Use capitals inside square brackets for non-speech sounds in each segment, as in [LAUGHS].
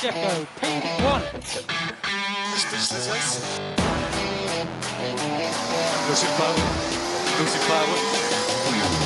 Jacko, P1. Lucy Flower. Lucy Flower.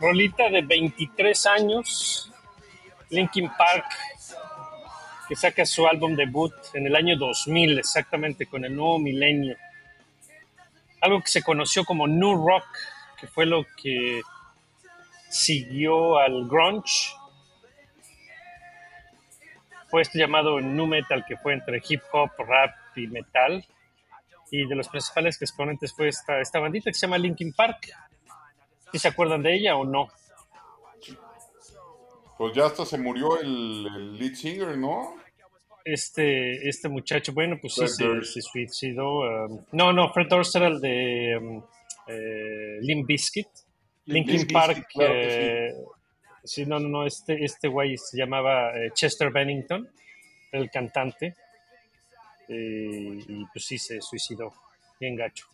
Rolita de 23 años, Linkin Park, que saca su álbum debut en el año 2000, exactamente, con el nuevo milenio. Algo que se conoció como New Rock, que fue lo que siguió al grunge. Fue este llamado nu metal, que fue entre hip hop, rap y metal. Y de los principales exponentes fue esta, esta bandita que se llama Linkin Park. ¿Sí se acuerdan de ella o no? Pues ya hasta se murió el, el lead singer, ¿no? Este, este muchacho, bueno, pues sí, Fred se, Durst. se suicidó. um, no, no, Fred Durst era el de um, eh, Limp Bizkit. Linkin Limp Park. Bizkit, claro que sí. eh, sí, no, no, no, este, este güey se llamaba eh, Chester Bennington, el cantante. eh, y pues sí, se suicidó. Bien gacho.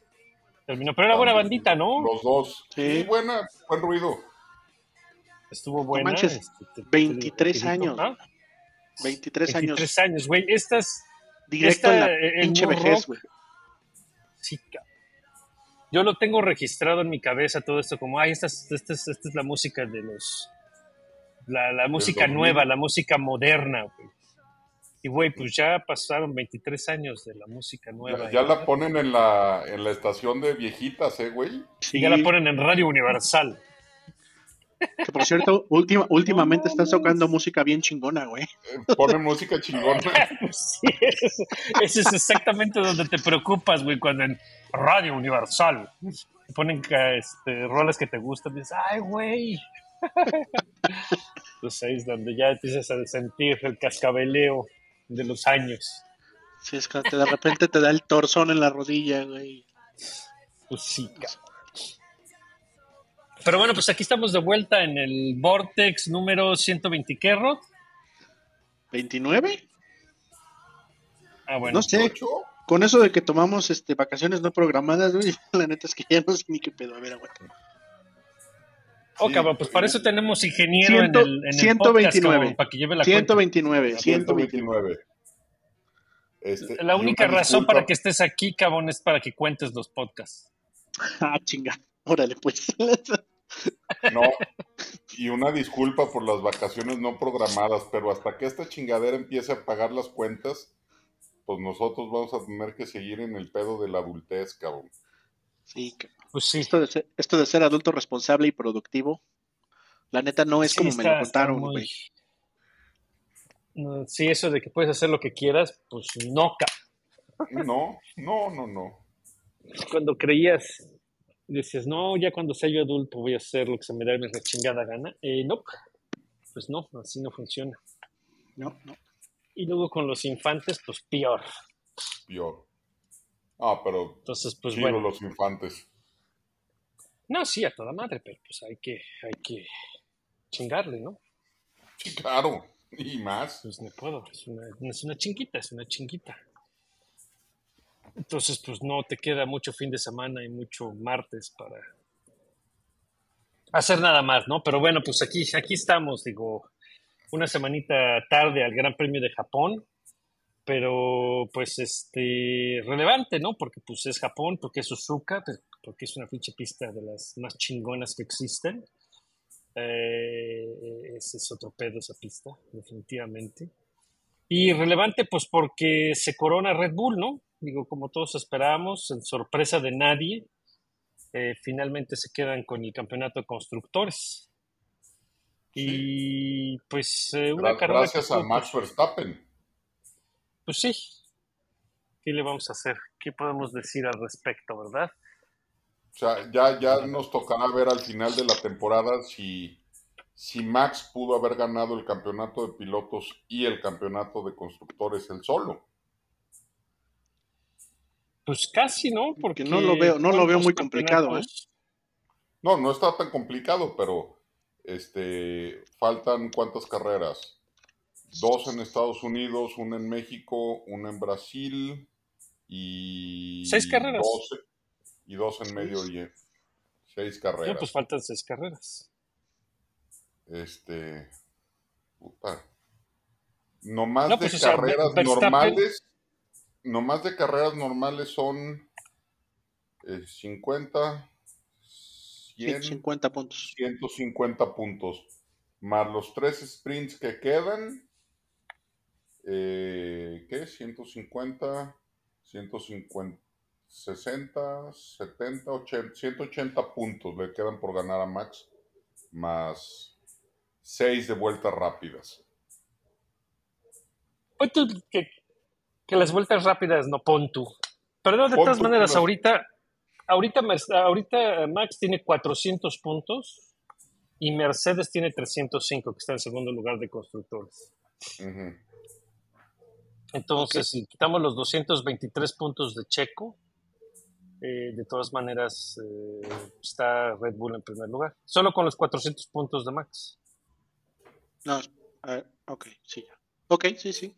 Terminó, pero era buena bandita, ¿no? Los dos. Sí. Sí, buena, buen ruido. Estuvo buena. manches, este, te- te- 23 te- años. ¿Ah? 23 años. 23 años, güey. Estas Directo esta, en la eh, el pinche New vejez, Rock, güey. Sí, yo lo tengo registrado en mi cabeza todo esto como, ay, esta es, esta es, esta es la música de los, la, la música 2000. nueva, la música moderna, güey. Y güey, pues ya pasaron 23 años de la música nueva. Ya, ya la ponen en la, en la estación de viejitas, ¿eh, güey? y ya la ponen en Radio Universal. Que por cierto, última, últimamente están tocando música bien chingona, güey. Eh, Ponen música chingona. Pues [LAUGHS] sí, ese es, exactamente donde te preocupas, güey, cuando en Radio Universal ponen este, rolas que te gustan, dices, ay, güey. [LAUGHS] Pues ahí es donde ya empiezas a sentir el cascabeleo de los años. Sí, es que de repente te da el torzón en la rodilla, güey. Pues sí, Pero bueno, pues aquí estamos de vuelta en el Vortex número 120 ¿qué, Rod? ¿29? Ah, bueno. No sé. Con eso de que tomamos este vacaciones no programadas, güey, [LAUGHS] la neta es que ya no sé ni qué pedo. A ver, aguanta. Oh, Sí, cabrón, pues para eso tenemos ingeniero en el, en el 129. podcast, cabrón, para que lleve la cuenta. 129, 129. 129. Este, La única razón disculpa- para que estés aquí, cabrón, es para que cuentes los podcasts. Ah, chinga. Órale, pues. No, y una disculpa por las vacaciones no programadas, pero hasta que esta chingadera empiece a pagar las cuentas, pues nosotros vamos a tener que seguir en el pedo de la adultez, cabrón. Sí, ca- Pues sí. esto de, ser, esto de ser adulto responsable y productivo, la neta no es Sí, como me lo contaron, güey. No, Sí, eso de que puedes hacer lo que quieras, pues no, ca- No, no, no, no. Cuando creías, decías, no, ya cuando sea yo adulto voy a hacer lo que se me dé la chingada gana. Eh, no, pues no, así no funciona. No, no. Y luego con los infantes, pues peor. Peor. Ah, pero Entonces, pues bueno. los infantes. No, sí, a toda madre, pero pues hay que, hay que chingarle, ¿no? Sí, claro. Y más. Pues no puedo, es una, es una chinguita, es una chinguita. Entonces, pues no te queda mucho fin de semana y mucho martes para hacer nada más, ¿no? Pero bueno, pues aquí, aquí estamos, digo, una semanita tarde al Gran Premio de Japón, pero pues este, relevante, ¿no? Porque pues es Japón, porque es Suzuka, porque es una pinche pista de las más chingonas que existen. Eh, ese es otro pedo esa pista, definitivamente. Y relevante, pues porque se corona Red Bull, ¿no? digo, como todos esperábamos, en sorpresa de nadie, eh, finalmente se quedan con el campeonato de constructores. Y pues eh, una carrera Gracias a Max Verstappen. Pues sí. ¿Qué le vamos a hacer? ¿Qué podemos decir al respecto, verdad? O sea, ya, ya nos tocará ver al final de la temporada si, si Max pudo haber ganado el campeonato de pilotos y el campeonato de constructores él solo. Pues casi, ¿no? Porque no lo veo- no lo veo ¿cuántos muy complicado, ¿eh? No, no está tan complicado, pero este, faltan cuántas carreras. Dos en Estados Unidos, una en México, una en Brasil y Seis carreras. Y dos en Medio Oriente. Seis carreras. No, pues faltan seis carreras. Este. Puta. Nomás No, de pues, o sea, carreras Verstappen- normales. Nomás de carreras normales son eh, 50, Sí, 100, 50 puntos. 150 puntos. Más los tres sprints que quedan. Eh, ¿Qué? 150, 150, 60, 70, 80, 180 puntos le quedan por ganar a Max. Más 6 de vueltas rápidas. Pues tú, que, que las vueltas rápidas no pon tú. Pero no, de Pon todas maneras, las- ahorita, ahorita, Max tiene 400 puntos y Mercedes tiene 305, que está en segundo lugar de constructores. Entonces, si quitamos los 223 puntos de Checo, eh, de todas maneras eh, está Red Bull en primer lugar. Solo con los 400 puntos de Max. No, a ver, ok, sí, ya. Ok, sí, sí.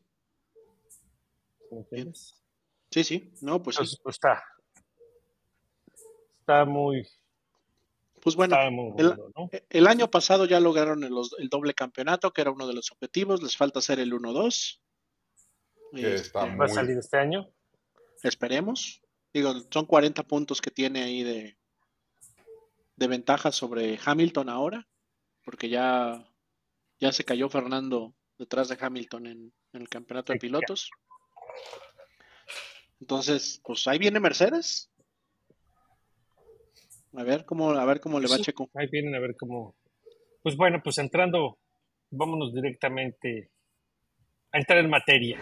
¿me entiendes? Sí, sí. No, pues sí. Pues está. Está muy, Pues bueno, está muy el- ¿no? el año pasado ya lograron el, el doble campeonato, que era uno de los objetivos. Les falta hacer el 1-2. Que Este, está Va a salir este año. Esperemos. Digo, son 40 puntos que tiene ahí de, de ventaja sobre Hamilton ahora, porque ya, ya se cayó Fernando detrás de Hamilton en, en el campeonato de pilotos. Entonces, pues ahí viene Mercedes. A ver cómo, a ver cómo le va Sí, Checo. Ahí vienen a ver cómo. Pues bueno, pues entrando, vámonos directamente a entrar en materia.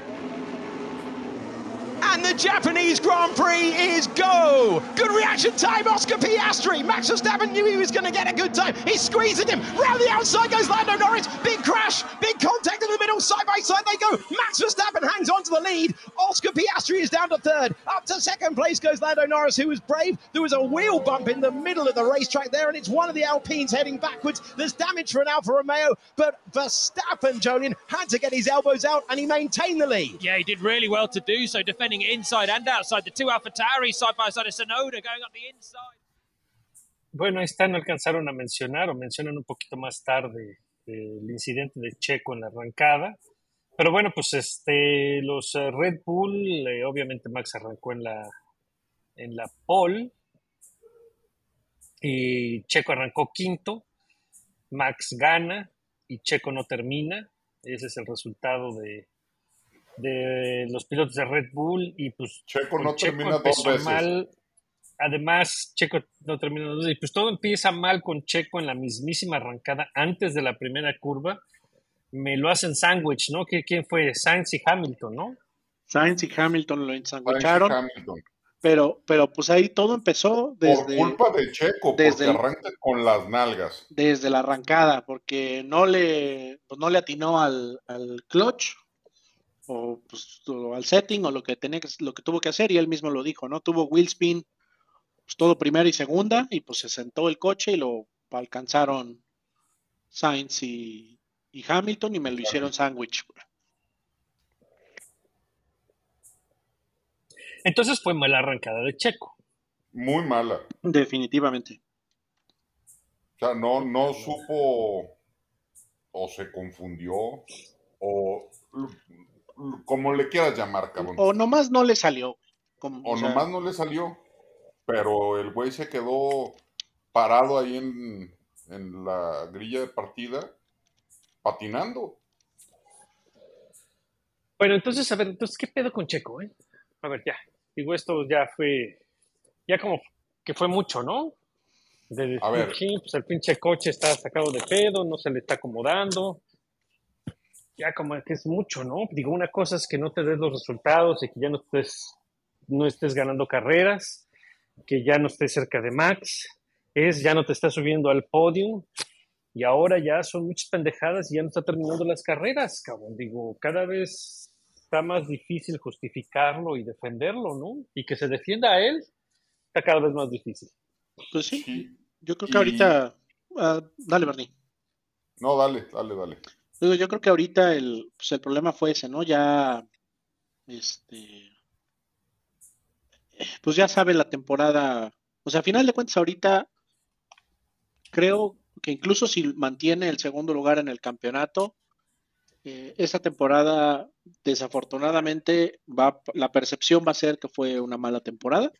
The Japanese Grand Prix is go! Good reaction time, Oscar Piastri. Max Verstappen knew he was going to get a good time. He's squeezing him. Round the outside goes Lando Norris. Big crash, big contact in the middle. Side by side they go. Max Verstappen hangs on to the lead. Oscar Piastri is down to third. Up to second place goes Lando Norris, who was brave. There was a wheel bump in the middle of the racetrack there, and it's one of the Alpines heading backwards. There's damage for an Alfa Romeo, but Verstappen, Jolien, had to get his elbows out, and he maintained the lead. Yeah, he did really well to do so, defending inside and outside. The two Alpha side by side Sonoda going up the inside. Bueno, esta no alcanzaron a mencionar o mencionan un poquito más tarde eh, el incidente de Checo en la arrancada. Pero bueno, pues este, los eh, Red Bull, eh, obviamente Max arrancó en la, en la pole y Checo arrancó quinto, Max gana y Checo no termina. Ese es el resultado de, de los pilotos de Red Bull y pues Checo no Checo termina dos veces. mal. Además, Checo no termina dos veces. Y pues todo empieza mal con Checo en la mismísima arrancada antes de la primera curva. Me lo hacen sándwich, ¿no? ¿Qui- ¿Quién fue? Sainz y Hamilton, ¿no? Sainz y Hamilton lo ensanguicharon, pero, pero pues ahí todo empezó Por desde, culpa de Checo, desde porque el- arranca con las nalgas. desde la arrancada, porque no le, pues no le atinó al, al clutch o, pues, o al setting o lo que tenía que, lo que tuvo que hacer y él mismo lo dijo, ¿no? Tuvo wheel spin pues, todo primera y segunda y pues se sentó el coche y lo alcanzaron Sainz y, y Hamilton y me lo hicieron sándwich. Entonces fue mala arrancada de Checo. Muy mala. Definitivamente. O sea, no, no supo o se confundió o como le quieras llamar, cabrón. O nomás no le salió. Como, O o sea, nomás no le salió. Pero el güey se quedó parado ahí en, en la grilla de partida, patinando. Bueno, entonces, a ver, entonces, ¿qué pedo con Checo, eh? A ver, ya. Digo, esto ya fue, ya como que fue mucho, ¿no? De A ver. decir, "Sí, pues el pinche coche está sacado de pedo, no se le está acomodando. Ya como que es mucho, ¿no? Digo, una cosa es que no te des los resultados y que ya no estés, no estés ganando carreras, que ya no estés cerca de Max, es ya no te estás subiendo al podio y ahora ya son muchas pendejadas y ya no está terminando las carreras, cabrón. Digo, cada vez está más difícil justificarlo y defenderlo, ¿no? Y que se defienda a él está cada vez más difícil. Pues sí, Sí. yo creo que Y- ahorita. ah, dale, Bernie. No, dale, dale, dale. Digo, yo creo que ahorita el, pues el problema fue ese, ¿no? Ya, este, pues ya sabe la temporada, o sea, a final de cuentas ahorita creo que incluso si mantiene el segundo lugar en el campeonato, eh, esta temporada desafortunadamente va, la percepción va a ser que fue una mala temporada.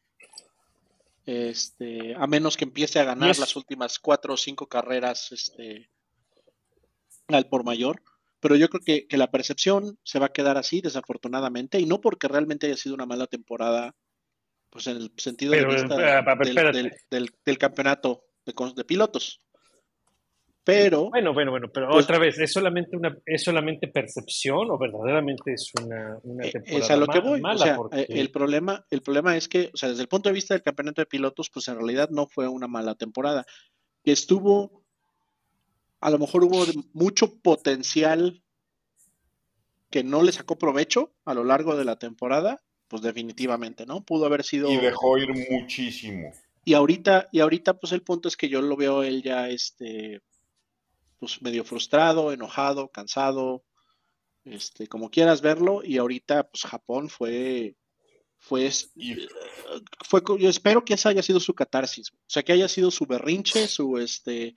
Este, a menos que empiece a ganar las últimas cuatro o cinco carreras, este, al por mayor, pero yo creo que, que la percepción se va a quedar así, desafortunadamente, y no porque realmente haya sido una mala temporada, pues en el sentido Pero, de vista eh, a ver, del, del- del- del campeonato de, pilotos. Pero, Bueno, bueno, bueno, pero Pues- otra vez, ¿es solamente una, es solamente percepción o verdaderamente es una, una eh, temporada es a lo que voy. mala? O sea, porque- eh, el problema, el problema es que, o sea, desde el punto de vista del campeonato de pilotos, pues en realidad no fue una mala temporada. Que estuvo, a lo mejor hubo mucho potencial que no le sacó provecho a lo largo de la temporada, pues definitivamente, ¿no? Pudo haber sido. Y dejó ir muchísimo. Y ahorita, y ahorita, pues el punto es que yo lo veo él ya, este, pues medio frustrado, enojado, cansado, este, como quieras verlo, y ahorita, pues Japón fue, fue, fue, yo espero que esa haya sido su catarsis, o sea, que haya sido su berrinche, su, este,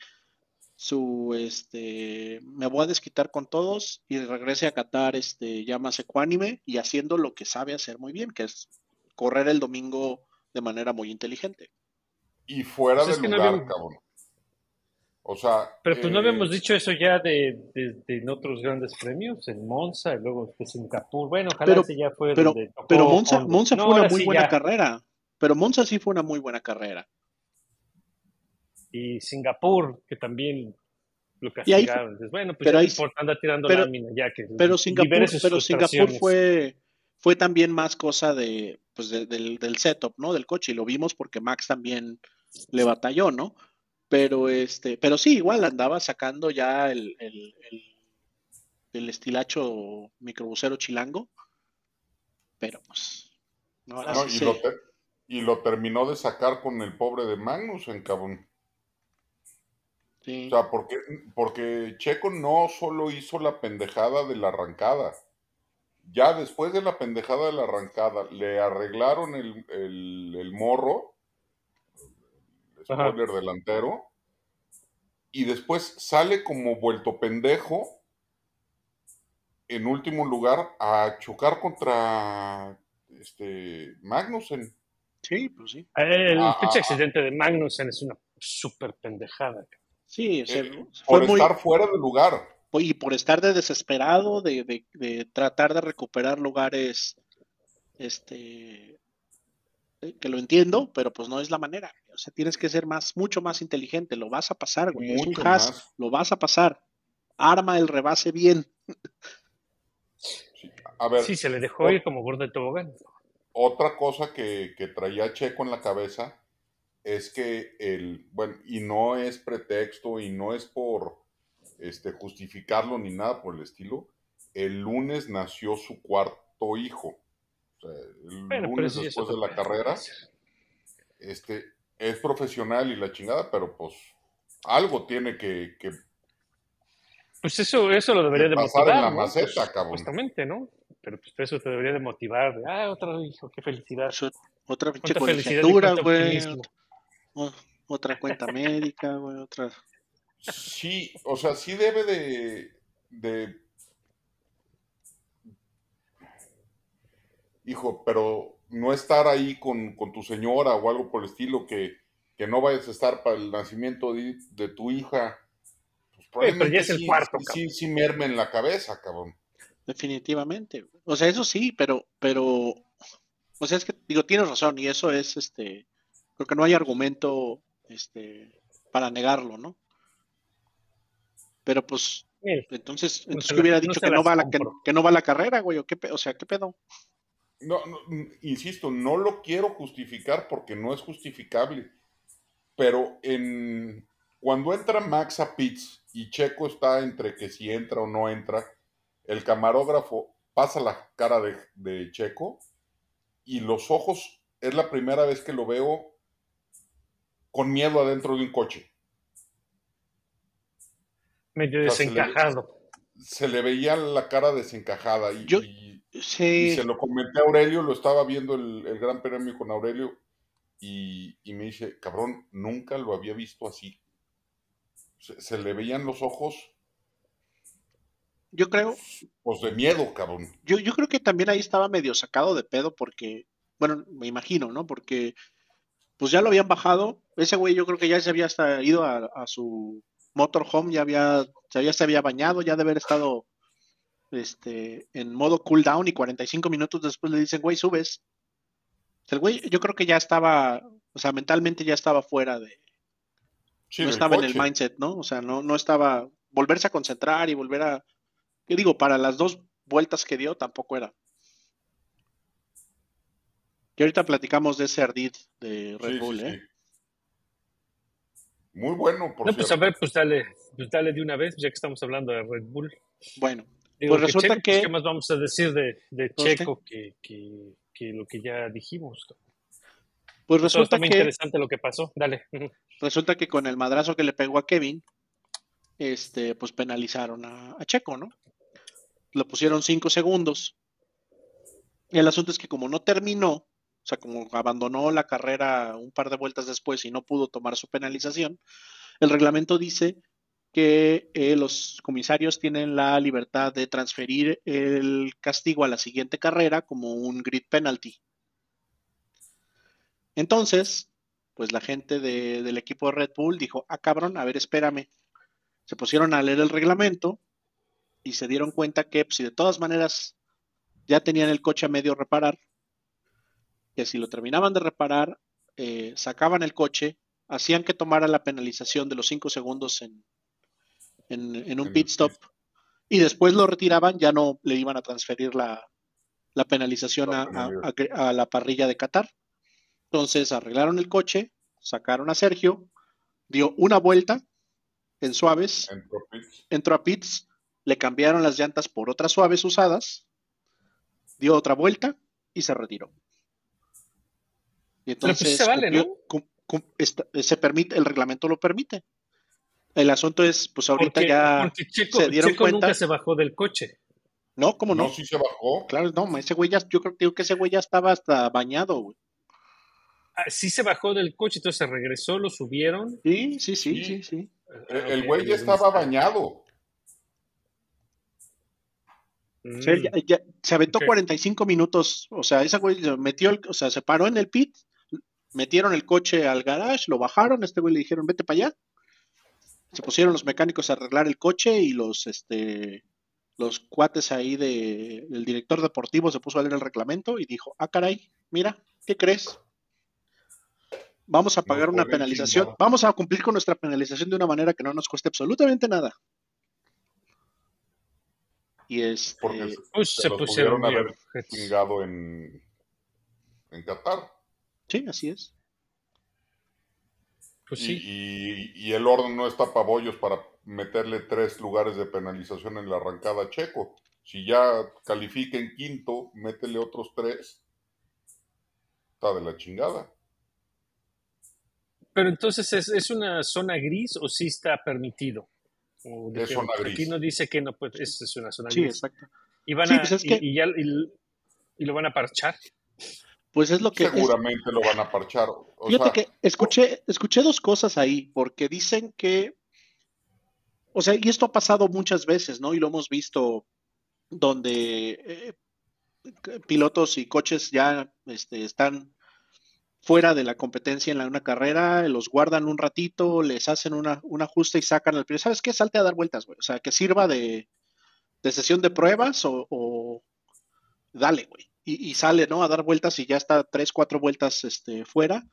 su, este, me voy a desquitar con todos y regrese a Qatar, este, ya más ecuánime y haciendo lo que sabe hacer muy bien, que es correr el domingo de manera muy inteligente. y fuera Pues es de no lugar, habíamos- cabrón. O sea. Pero pues no eh, habíamos dicho eso ya de, de- de en otros grandes premios, en Monza, y luego de Singapur. Bueno, ojalá Pero- ese ya fue Pero, donde tocó pero Monza. Monza No, fue una muy sí buena ya. carrera. Pero Monza sí fue una muy buena carrera. Y Singapur, que también lo Y ahí- castigaron. Dices, bueno, pues pero ahí- tirando pero- lámina ya que Pero Singapur, pero fue, fue también más cosa de, pues de- del, del setup, ¿no? Del coche. Y lo vimos porque Max también le batalló, ¿no? Pero este, pero sí, igual andaba sacando ya el, el, el, el estilacho microbusero chilango. Pero pues. no, no, y, lo y lo terminó de sacar con el pobre de Magnussen, cabrón. Sí. O sea, porque, porque Checo no solo hizo la pendejada de la arrancada. Ya después de la pendejada de la arrancada, le arreglaron el, el- el morro, el Ajá. spoiler delantero, y después sale como vuelto pendejo en último lugar a chocar contra este Magnussen. Sí, pues sí. El Ah, pinche ah, accidente de Magnussen es una súper pendejada. Sí, o sea, Eh, fue por muy, estar fuera de lugar. y por estar de desesperado, de, de- de tratar de recuperar lugares, este, eh, que lo entiendo, pero pues no es la manera. O sea, tienes que ser más, mucho más inteligente. Lo vas a pasar, güey. Es un más. lo vas a pasar. Arma el rebase bien. Sí. A ver, Sí, se le dejó o- ir como gordo de tobogán. Otra cosa que, que traía Checo en la cabeza es que el, bueno, y no es pretexto y no es por este, justificarlo ni nada por el estilo, el lunes nació su cuarto hijo. O sea, el Bueno, lunes después de la carrera, este, es profesional y la chingada, pero pues algo tiene que, que Pues eso, eso lo debería de de pasar motivar. en la ¿no? maceta, Pues, cabrón. Supuestamente, ¿no? Pero pues eso te debería de motivar. de, ah, otro hijo, qué felicidad. Otra pinche felicidad colegiatura, güey. Otra cuenta médica, güey. Otra. Sí, o sea, sí debe de, de... Hijo, pero no estar ahí con, con tu señora o algo por el estilo, que, que no vayas a estar para el nacimiento de, de tu hija. Pues pero ya es el sí, cuarto, sí, sí, sí merme en la cabeza, cabrón. Definitivamente. O sea, eso sí, pero, pero O sea, es que, digo, tienes razón, y eso es, este, creo que no hay argumento, este, para negarlo, ¿no? Pero pues, entonces, no entonces se que hubiera no dicho que no va la, que, no va la carrera, güey, o qué, o sea, qué pedo. No, no, insisto, no lo quiero justificar porque no es justificable. Pero en cuando entra Max a pits y Checo está entre que si entra o no entra, el camarógrafo pasa la cara de, de Checo y los ojos es la primera vez que lo veo con miedo adentro de un coche. medio O sea, se le- desencajado. Se le veía la cara desencajada y, Yo- y- Sí, y se lo comenté a Aurelio, lo estaba viendo el, el Gran Premio con Aurelio y, y me dice, cabrón, nunca lo había visto así. Se, se le veían los ojos, yo creo, pues de miedo, cabrón. yo, yo creo que también ahí estaba medio sacado de pedo porque, bueno, me imagino, ¿no? Porque pues ya lo habían bajado. Ese güey yo creo que ya se había hasta ido a, a su motorhome, ya había, ya, se había bañado, ya de haber estado este, en modo cooldown y 45 minutos después le dicen, güey, subes. El güey yo creo que ya estaba, o sea, mentalmente ya estaba fuera de, Sí, no estaba en el mindset, ¿no? O sea, no, no estaba, volverse a concentrar y volver a, ¿qué digo? Para las dos vueltas que dio tampoco era. Y ahorita platicamos de ese ardid de Red Sí, Bull, sí. ¿eh? Muy bueno, por No, pues a ver, pues dale, pues dale de una vez, ya que estamos hablando de Red Bull. Bueno, Digo, Pues que resulta Checo, pues, que- ¿Qué más vamos a decir de, de Pues, Checo que, que, que lo que ya dijimos? pues Eso está resulta muy que, interesante lo que pasó. Dale. [LAUGHS] resulta que con el madrazo que le pegó a Kevin, este, pues penalizaron a, a Checo, ¿no? Le pusieron cinco segundos. Y el asunto es que como no terminó, o sea, como abandonó la carrera un par de vueltas después y no pudo tomar su penalización, el reglamento dice que eh, los comisarios tienen la libertad de transferir el castigo a la siguiente carrera como un grid penalty. Entonces, pues la gente de- del equipo de Red Bull dijo, ah, cabrón, a ver, espérame. Se pusieron a leer el reglamento y se dieron cuenta que pues, si de todas maneras ya tenían el coche a medio reparar, que si lo terminaban de reparar, eh, sacaban el coche, hacían que tomara la penalización de los cinco segundos en, en, en un pit stop y después lo retiraban, ya no le iban a transferir la, la penalización a- a- la parrilla de Qatar. Entonces arreglaron el coche, sacaron a Sergio, dio una vuelta en suaves, Entró entró a pits, le cambiaron las llantas por otras suaves usadas, dio otra vuelta y se retiró. Y Pero pues sí entonces se vale, cumplió- ¿no? cum- cum- esta- se permite, el reglamento lo permite. El asunto es, pues ahorita Porque, ya, porque Checo, se dieron Checo cuenta- nunca se bajó del coche. no, ¿cómo no? No, sí se bajó. Claro, no, ese güey ya, yo creo digo que ese güey ya estaba hasta bañado, güey. Ah, sí se bajó del coche, entonces se regresó, lo subieron. Sí, sí, sí, Sí. sí, sí. El, güey ya estaba bañado. Mm. O sea, ya- ya- se aventó Ok. 45 minutos, o sea, ese güey se metió, el- o sea, se paró en el pit, metieron el coche al garage, lo bajaron, a este güey le dijeron, vete para allá. Se pusieron los mecánicos a arreglar el coche y los, este, los cuates ahí de, del director deportivo se puso a leer el reglamento y dijo, ah, caray, mira, ¿qué crees? Vamos a pagar una penalización, vamos a cumplir con nuestra penalización de una manera que no nos cueste absolutamente nada. Y este, Porque se, Pues se se los pusieron bien. haber chingado en, en Qatar. Sí, así es. Pues Y, sí. y- y el orden no está para bollos para meterle tres lugares de penalización en la arrancada a Checo. Si ya califica en quinto, métele otros tres. Está de la chingada. Pero entonces, ¿es, es una zona gris o sí está permitido? O Es zona Aquí gris. no dice que no, pues es, es una zona Sí, gris. exacto. Y, van Sí, a, pues es y- que- y ya, y, y lo van a parchar. Pues es lo que es- Seguramente lo van a parchar. O Fíjate sea, que escuché, escuché dos cosas ahí, porque dicen que, o sea, y esto ha pasado muchas veces, ¿no? Y lo hemos visto donde eh, pilotos y coches ya este, están fuera de la competencia en la, una carrera, los guardan un ratito, les hacen una, un ajuste y sacan al piloto. ¿Sabes qué? Salte a dar vueltas, güey. O sea, que sirva de, de sesión de pruebas o, o dale, güey. Y, y sale, ¿no? A dar vueltas y ya está tres, cuatro vueltas este, fuera.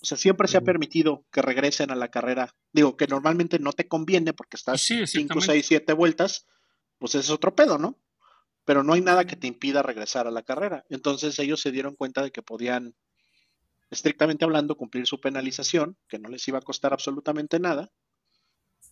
O sea, siempre se ha permitido que regresen a la carrera. Digo, que normalmente no te conviene porque estás Sí, cinco, seis, siete vueltas, pues ese es otro pedo, ¿no? Pero no hay nada que te impida regresar a la carrera. Entonces ellos se dieron cuenta de que podían, estrictamente hablando, cumplir su penalización, que no les iba a costar absolutamente nada,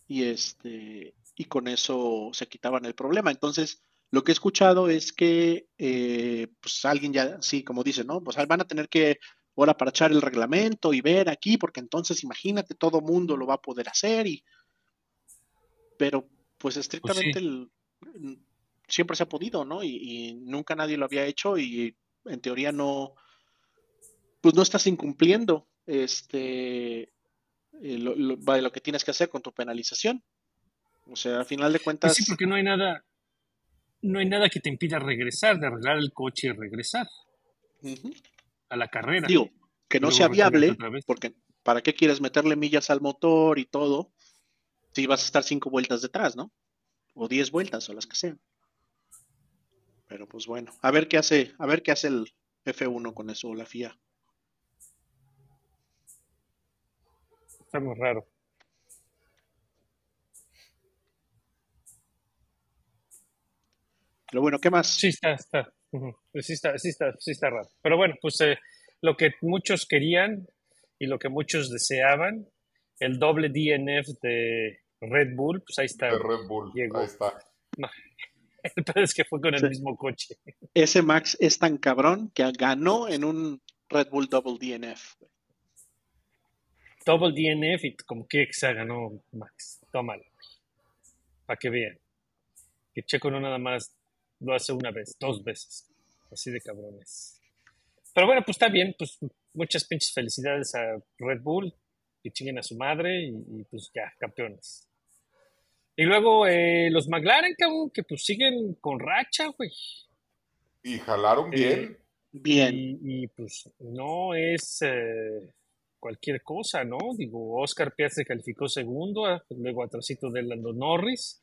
y este, y con eso se quitaban el problema. Entonces, lo que he escuchado es que, eh, pues alguien ya, sí, como dice, ¿no? Pues van a tener que ahora para echar el reglamento y ver aquí, porque entonces imagínate, todo mundo lo va a poder hacer y, pero pues estrictamente el- siempre se ha podido, ¿no? Y, y nunca nadie lo había hecho y en teoría no, pues no estás incumpliendo este eh, lo, lo- lo que tienes que hacer con tu penalización. O sea, al final de Pues cuentas, sí, porque no hay nada, no hay nada que te impida regresar, de arreglar el coche y regresar a la carrera. digo, que no sea viable, porque ¿para qué quieres meterle millas al motor y todo? Si vas a estar cinco vueltas detrás, ¿no? O diez vueltas, o las que sean. Pero pues bueno, a ver qué hace, a ver qué hace el F1 con eso, o la FIA. Está muy raro. Pero bueno, ¿qué más? Sí está, está. pues sí está, sí está, sí está raro. Pero bueno, pues eh, lo que muchos querían y lo que muchos deseaban, el doble DNF de Red Bull, pues ahí está. De Red Bull, Llegó. ahí está. [LAUGHS] Pedo es que fue con el Sí. mismo coche. [LAUGHS] Ese Max es tan cabrón que ganó en un Red Bull Double DNF. Double DNF y como que se ganó Max. Tómalo. Para que vean. Que Checo no nada más lo hace una vez, dos veces. Así de cabrones. Pero bueno, pues está bien. Pues muchas pinches felicidades a Red Bull. Que chinguen a su madre y, y, pues ya, campeones. Y luego eh, los McLaren, cabrón, que pues siguen con racha, güey. Y jalaron bien. Bien. Y, y, pues no es eh, cualquier cosa, ¿no? Digo, Oscar Piastri calificó segundo, ah, luego atrásito de Lando Norris,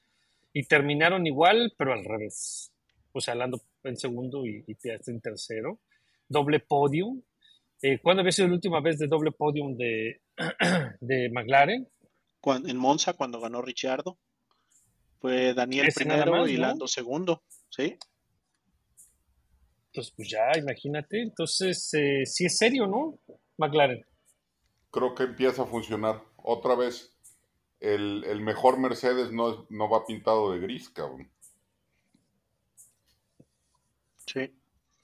y terminaron igual, pero al revés. O sea, Lando en segundo y, y Piastri en tercero. Doble podium. Eh, ¿Cuándo había sido la última vez de doble podium de, [CLEARS THROAT] de McLaren? Cuan- en Monza, cuando ganó Ricciardo, fue Daniel Ese primero más, y ¿no? Lando segundo. ¿Sí? Entonces, pues ya, imagínate. Entonces, eh, sí es serio, ¿no? McLaren. Creo que empieza a funcionar. Otra vez, el, el mejor Mercedes no, es- no va pintado de gris, cabrón. Sí.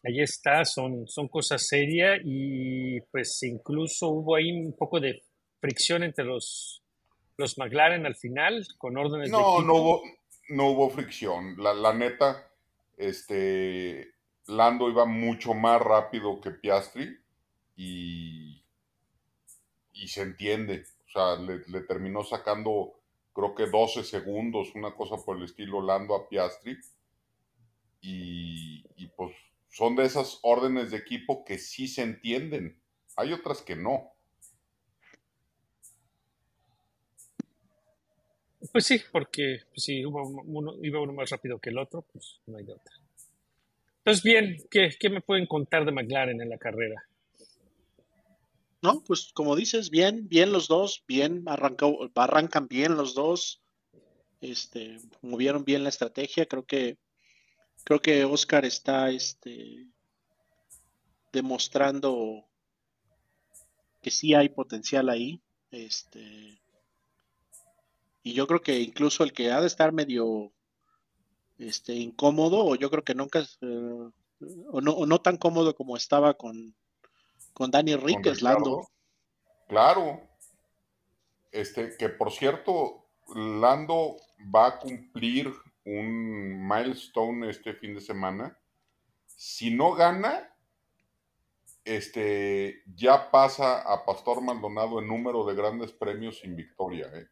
Ahí está, son, son cosas serias y pues incluso hubo ahí un poco de fricción entre los, los McLaren al final con órdenes de No, equipo. no hubo, no hubo fricción. La, la neta, este, Lando iba mucho más rápido que Piastri y, y se entiende. O sea, le, le terminó sacando, creo que 12 segundos, una cosa por el estilo Lando a Piastri. Y, y pues son de esas órdenes de equipo que sí se entienden. Hay otras que no. Pues sí, porque pues, si hubo uno, iba uno más rápido que el otro, pues no hay de otra. Entonces, bien, ¿qué, qué me pueden contar de McLaren en la carrera? No, pues como dices, bien, bien los dos, bien arrancó, arrancan bien los dos, este, movieron bien la estrategia, creo que, creo que Oscar está, este, demostrando que sí hay potencial ahí, este, y yo creo que incluso el que ha de estar medio, este, incómodo, o yo creo que nunca, eh, o no, o no tan cómodo como estaba con, con Dani Ríquez. Lando. Claro. Este, que por cierto, Lando va a cumplir un milestone este fin de semana. Si no gana, este, ya pasa a Pastor Maldonado en número de grandes premios sin victoria. ¿eh?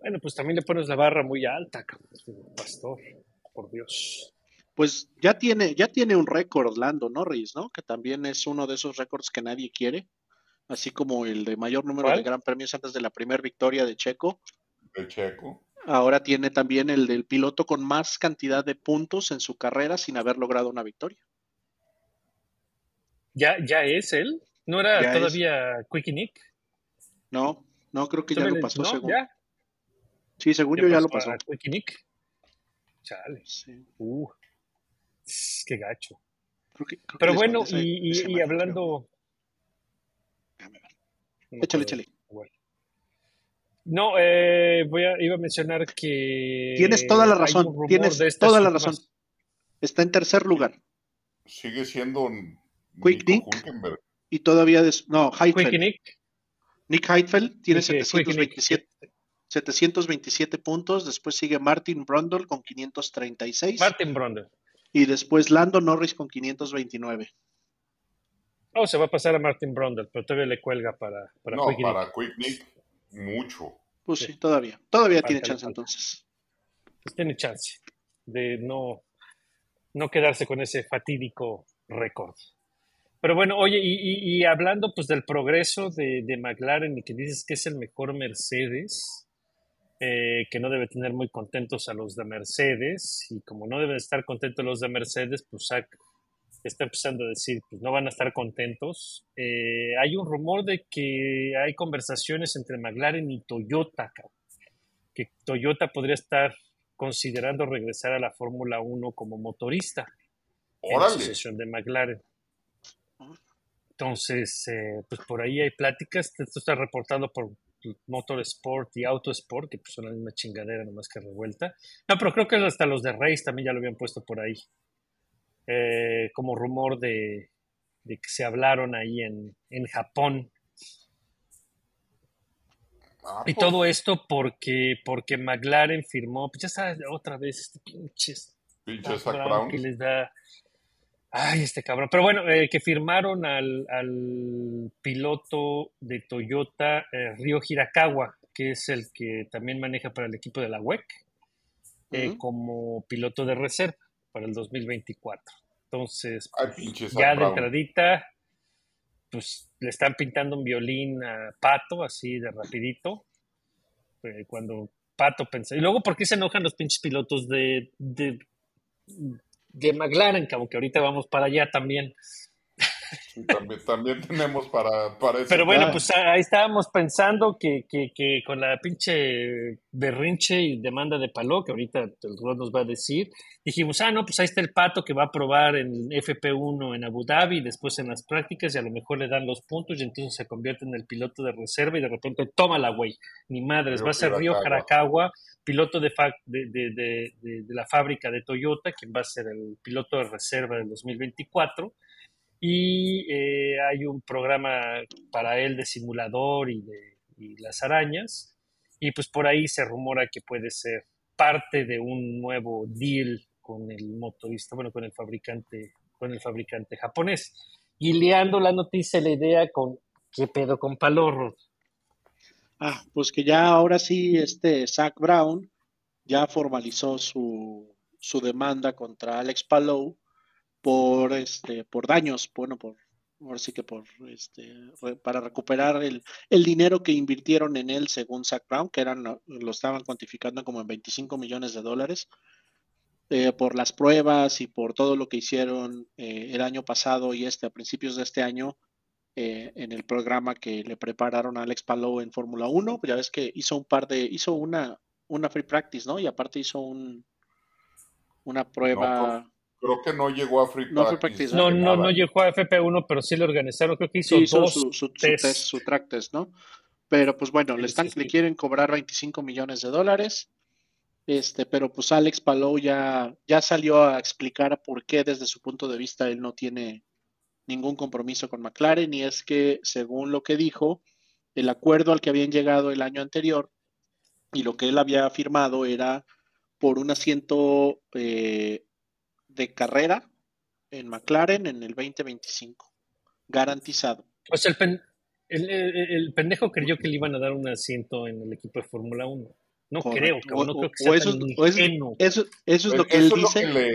Bueno, pues también le pones la barra muy alta, cabrón, Pastor, por Dios. Pues ya tiene, ya tiene un récord Lando Norris, ¿no? Que también es uno de esos récords que nadie quiere, así como el de mayor número ¿Cuál? de gran premios antes de la primera victoria de Checo. El checo. Ahora tiene también el del piloto con más cantidad de puntos en su carrera sin haber logrado una victoria. ¿Ya, ya es él? ¿No era Ya es. todavía Quickie Nick? No, no creo que ya ¿Todavía lo pasó no? según. ¿Ya? Sí, según yo ya lo pasó. Quickie Nick? Chale. Sí, Uh, qué gacho. creo que- creo que Pero bueno, y, y- hablando... Déjame ver. no Échale, acuerdo. échale. No, eh, voy a, iba a mencionar que... Tienes toda la razón, tienes toda la razón. Está en tercer lugar. Sigue siendo Quick Nick. Y todavía, des- no, Heidfeld. Nick. Nick Heidfeld tiene Quickie 727, 727 puntos. Después sigue Martin Brundle con 536. Martin Brundle. y después Lando Norris con 529. Oh, se va a pasar a Martin Brundle, pero todavía le cuelga para, para No, Quickie Nick. para Quick Nick, mucho. Pues Sí. sí, todavía. Todavía Falta, tiene chance falta. entonces. Pues tiene chance de no, no quedarse con ese fatídico récord. Pero bueno, oye, y, y- y hablando pues del progreso de, de McLaren y que dices que es el mejor Mercedes, eh, que no debe tener muy contentos a los de Mercedes, y como no deben estar contentos los de Mercedes, pues Zach está empezando a decir, pues no van a estar contentos. Eh, hay un rumor de que hay conversaciones entre McLaren y Toyota, que Toyota podría estar considerando regresar a la Fórmula 1 como motorista en la Órale. asociación de McLaren. Entonces, eh, pues por ahí hay pláticas. Esto está reportado por Motorsport y Autosport, que pues son la misma chingadera, nomás que revuelta. No, pero creo que hasta los de Race también ya lo habían puesto por ahí. Eh, como rumor de, de que se hablaron ahí en, en Japón. Ah, Y pues, todo esto porque, porque McLaren firmó, pues ya sabes, otra vez este pinche pinche Zach Zach Brown que les da. Ay, este cabrón. Pero bueno, eh, que firmaron al, al piloto de Toyota, eh, Ryo Hirakawa, que es el que también maneja para el equipo de la WEC, eh, como piloto de reserva para el 2024. Entonces, Ay, pues, ya de entradita, pues le están pintando un violín a Pato, así de rapidito. eh, cuando Pato pensó. Y luego, ¿por qué se enojan los pinches pilotos de, de, de McLaren? Como que ahorita vamos para allá también. También, también tenemos para, para ese Pero bueno, tema. pues ahí estábamos pensando que, que, que con la pinche berrinche y demanda de Paló, que ahorita el Rod nos va a decir, dijimos, ah, no, pues ahí está el pato que va a probar en FP1 en Abu Dhabi, después en las prácticas y a lo mejor le dan los puntos y entonces se convierte en el piloto de reserva y de repente, tómala, güey, ni madres, Ryo va a ser Río. Harakawa, piloto de, fa- de, de, de, de- de la fábrica de Toyota, quien va a ser el piloto de reserva del 2024 y eh, hay un programa para él de simulador y de las arañas y pues por ahí se rumora que puede ser parte de un nuevo deal con el motorista, bueno, con el fabricante, con el fabricante japonés. Y liando la noticia, la idea con qué pedo con Palorro. Ah, pues que ya ahora sí, este Zach Brown ya formalizó su, su demanda contra Alex Palou por este, por daños, bueno, por ahora sí que por este para recuperar el, el dinero que invirtieron en él según Zach Brown, que eran lo estaban cuantificando como en 25 millones de dólares. eh, por las pruebas y por todo lo que hicieron eh, el año pasado y este a principios de este año eh, en el programa que le prepararon a Alex Palou en Fórmula 1. Ya ves que hizo un par de, hizo una, una free practice, ¿no? Y aparte hizo un, una prueba. Creo que no llegó a Free No, Practice. Practice, No, no, no llegó a FP1, pero sí lo organizaron, creo que hizo Sí, hizo dos su, su, su test. test, su track test, ¿no? Pero pues bueno, le están, sí, le quieren cobrar 25 millones de dólares. Este, pero pues Alex Palou ya, ya salió a explicar por qué desde su punto de vista él no tiene ningún compromiso con McLaren y es que según lo que dijo, el acuerdo al que habían llegado el año anterior y lo que él había firmado era por un asiento eh, de carrera en McLaren en el 2025, garantizado. O sea, el, pen- el, el- el pendejo creyó que le iban a dar un asiento en el equipo de Fórmula 1. No Correcto. creo, cabrón, no O- creo que o sea eso, tan o eso- eso- eso es lo que Eso él lo dice. que le,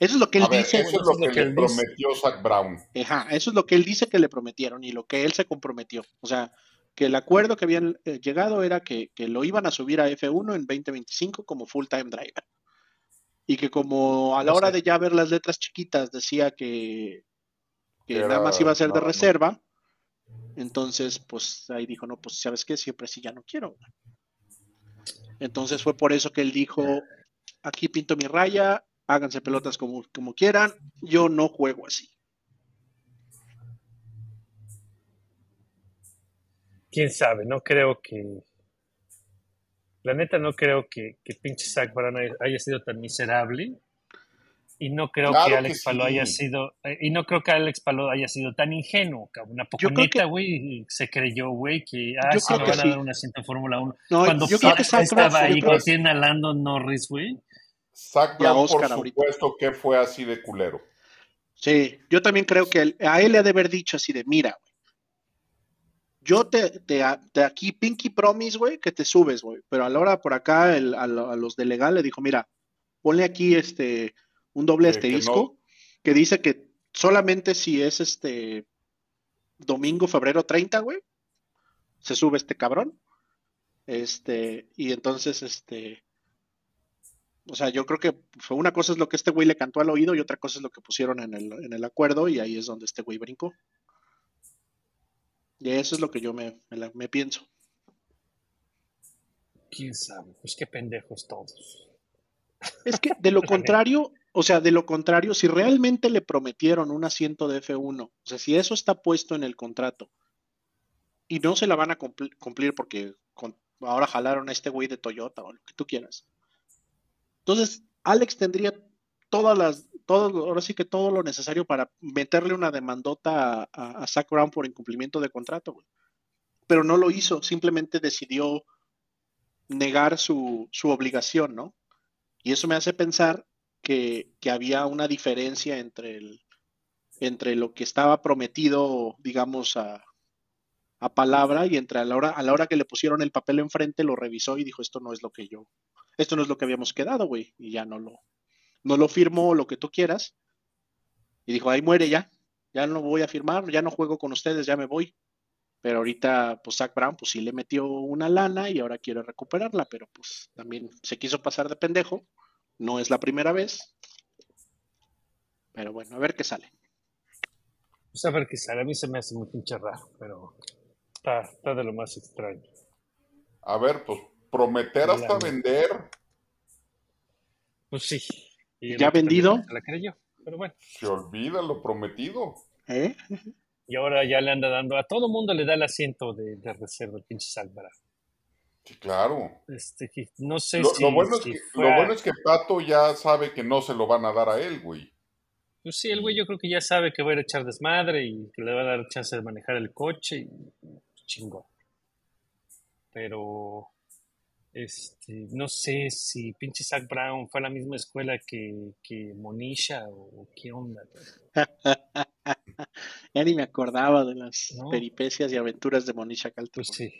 Eso es lo que él ver, dice. eso es lo que, le él dice. prometió Zach Brown. Ajá, eso es lo que él dice que le prometieron y lo que él se comprometió. O sea, que el acuerdo que habían eh, llegado era que, que lo iban a subir a F1 en 2025 como full-time driver. Y que como a la hora de ya ver las letras chiquitas decía que, que Era nada más iba a ser de reserva, entonces pues ahí dijo, no, pues sabes qué, siempre sí ya no quiero. Entonces fue por eso que él dijo, aquí pinto mi raya, háganse pelotas como, como quieran, yo no juego así. quién sabe, no creo que. La neta, no creo que, que pinche Zach Brown haya, haya sido tan miserable. Y no creo Claro que que Alex Palou haya sido. eh, y no creo que Alex Palou haya sido tan ingenuo, cabrón. ¿A poco neta, que- güey, se creyó, güey, que. Ah, Yo sí, creo me que van a sí. dar un asiento en Fórmula 1. No, Cuando yo creo que Brown estaba ahí, cuando tienen a Landon Norris, güey. Zach Brown, por ahorita. supuesto que fue así de culero. Sí, yo también creo que él- a él le ha de haber dicho así de, mira, yo te, te, te aquí Pinky Promise, güey, que te subes, güey, pero a la hora por acá el- a, lo- a los de legal le dijo, mira, ponle aquí este un doble que asterisco que dice que solamente si es este domingo, febrero 30, güey, se sube este cabrón. Este, y entonces, este, o sea, yo creo que fue una cosa es lo que este güey le cantó al oído y otra cosa es lo que pusieron en el, en el acuerdo y ahí es donde este güey brincó. Y eso es lo que yo me, me, la- me pienso. Quién sabe, pues qué pendejos todos. Es que de lo [LAUGHS] contrario, o sea, de lo contrario, si realmente le prometieron un asiento de F1, o sea, si eso está puesto en el contrato y no se la van a cumpl- cumplir porque con- ahora jalaron a este güey de Toyota o lo que tú quieras. Entonces, Alex tendría todas las, todo, ahora sí que todo lo necesario para meterle una demandota a, a, a Zach Brown por incumplimiento de contrato, güey. Pero no lo hizo, simplemente decidió negar su, su obligación, ¿no? Y eso me hace pensar que, que había una diferencia entre, el, entre lo que estaba prometido, digamos, a, a palabra y entre a la, hora, a la hora que le pusieron el papel enfrente, lo revisó y dijo, esto no es lo que yo, esto no es lo que habíamos quedado, güey. Y ya no lo, no lo firmó, lo que tú quieras. Y dijo, ahí muere ya, ya no voy a firmar, ya no juego con ustedes, ya me voy. Pero ahorita, pues Zach Brown, pues sí le metió una lana y ahora quiere recuperarla, pero pues también se quiso pasar de pendejo. No es la primera vez. Pero bueno, a ver qué sale. Pues a ver qué sale. A mí se me hace muy pinche raro, pero está, está de lo más extraño. A ver, pues prometer hasta vender, Pues sí. Y ¿Ya vendido? Se la creyó. Pero bueno. se olvida lo prometido. ¿Eh? Y ahora ya le anda dando, a todo mundo le da el asiento de, de reserva, el pinche Salvara. Sí, claro. Este, que no sé Lo, si, lo bueno es si que, fue lo bueno es que Pato ya sabe que no se lo van a dar a él, güey. Pues sí, el güey yo creo que ya sabe que va a ir a echar desmadre y que le va a dar chance de manejar el coche y chingón. Pero, este, no sé si pinche Zach Brown fue a la misma escuela que, que Monisha o qué onda. [LAUGHS] ya ni me acordaba de las No. peripecias y aventuras de Monisha Calton. Pues sí.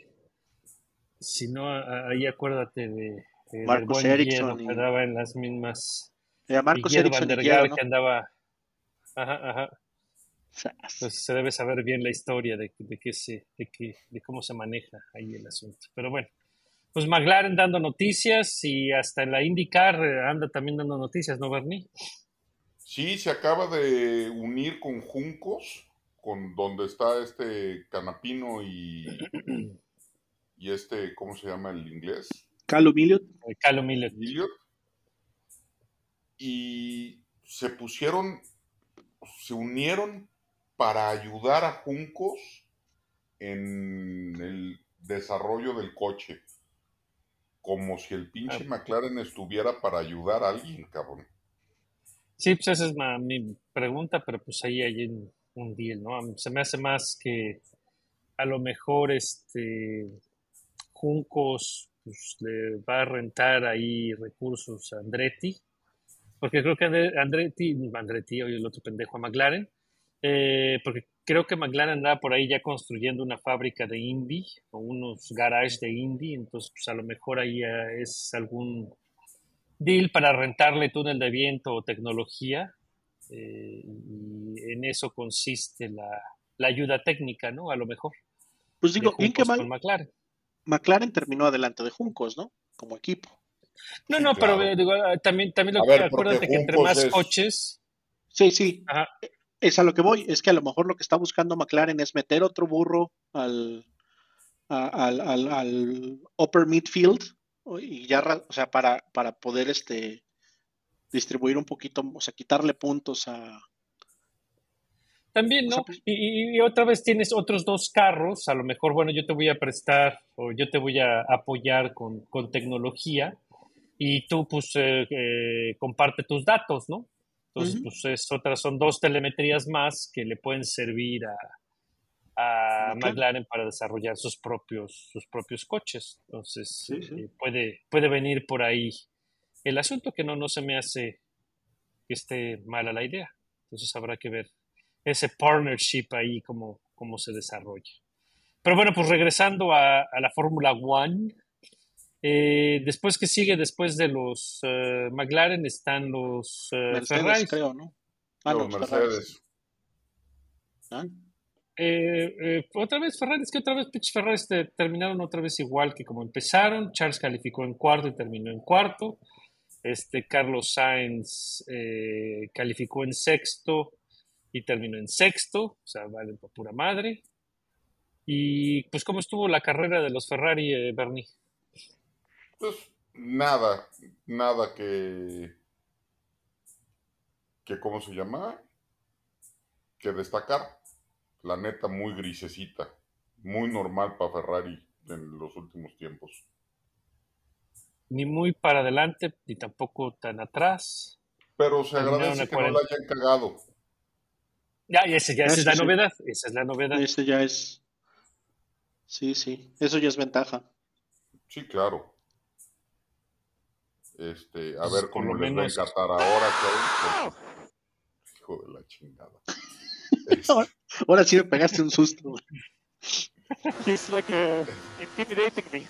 Si no, ahí acuérdate de, de- Marcus buen Ericsson Hierro que andaba en las mismas. Era Marcos ¿no? que andaba. Ajá, ajá. Sas. Pues se debe saber bien la historia de, de, qué se, de, qué, de cómo se maneja ahí el asunto. Pero bueno, pues McLaren dando noticias y hasta en la IndyCar eh, anda también dando noticias, ¿no, Bernie? Sí, se acaba de unir con Juncos, con donde está este Canapino y, [CLEARS THROAT] y este, ¿cómo se llama el inglés? Callum Elliott. Eh, Millet. Elliot. Y se pusieron, se unieron para ayudar a Juncos en el desarrollo del coche. Como si el pinche. McLaren estuviera para ayudar a alguien, cabrón. Sí, pues esa es ma- mi pregunta, pero pues ahí hay un, un deal, ¿no? Se me hace más que a lo mejor este Juncos pues, le va a rentar ahí recursos a Andretti, porque creo que Andre- Andretti, Andretti, oye el otro pendejo a McLaren, eh, porque creo que McLaren andaba por ahí ya construyendo una fábrica de Indy o unos garages de Indy, entonces pues a lo mejor ahí eh, es algún deal para rentarle túnel de viento o tecnología eh, y en eso consiste la, la ayuda técnica, ¿no? A lo mejor. Pues digo, bien que Juncos mal, con McLaren. McLaren terminó adelante de Juncos, ¿no? Como equipo. No, Sí, no, pero claro. eh, digo, ah, también, también lo A que ver, acuérdate que entre más es- coches, Sí, sí, ajá, es a lo que voy. Es que a lo mejor lo que está buscando McLaren es meter otro burro al, al, al- al upper midfield y ya, o sea, para, para poder este distribuir un poquito, o sea, quitarle puntos a, También, ¿no? pues- Y, y- y otra vez tienes otros dos carros, a lo mejor, bueno, yo te voy a prestar o yo te voy a apoyar con, con tecnología y tú, pues, eh, eh, comparte tus datos, ¿no? Entonces, pues, es otras, son dos telemetrías más que le pueden servir a, a McLaren. Para desarrollar sus propios, sus propios coches. Entonces, Sí, sí. eh, puede, puede venir por ahí el asunto que no, no se me hace que esté mala la idea. Entonces, habrá que ver ese partnership ahí, cómo, cómo se desarrolla. Pero bueno, pues regresando a, a la Fórmula One, eh, después que sigue, después de los eh, McLaren, están los eh, Mercedes, Ferrari. creo, ¿no? Ah, los no, Ferrari. Mercedes. Ah, Eh, eh, otra vez Ferrari, es que otra vez pinches Ferrari este, terminaron otra vez igual que como empezaron. Charles calificó en cuarto y terminó en cuarto. Este Carlos Sainz eh, calificó en sexto y terminó en sexto. O sea, valen por pura madre. Y pues, ¿cómo estuvo la carrera de los Ferrari, eh, Bernie? Pues nada, nada que. que ¿Cómo se llama? Que destacar. La neta, muy grisecita. Muy normal para Ferrari en los últimos tiempos. Ni muy para adelante, ni tampoco tan atrás. Pero se agradece que no la 40. hayan cagado. Ya, y ese, ya, esa es la sí. novedad. Esa es la novedad. ese ya es. Sí, sí, eso ya es ventaja. Sí, claro. Este, a Pues, ver cómo lo les va a menos- encatar ahora, cabrón, porque- Hijo de la chingada. [LAUGHS] Ahora- Ahora sí me pegaste un susto. He's [LAUGHS] like intimidating me.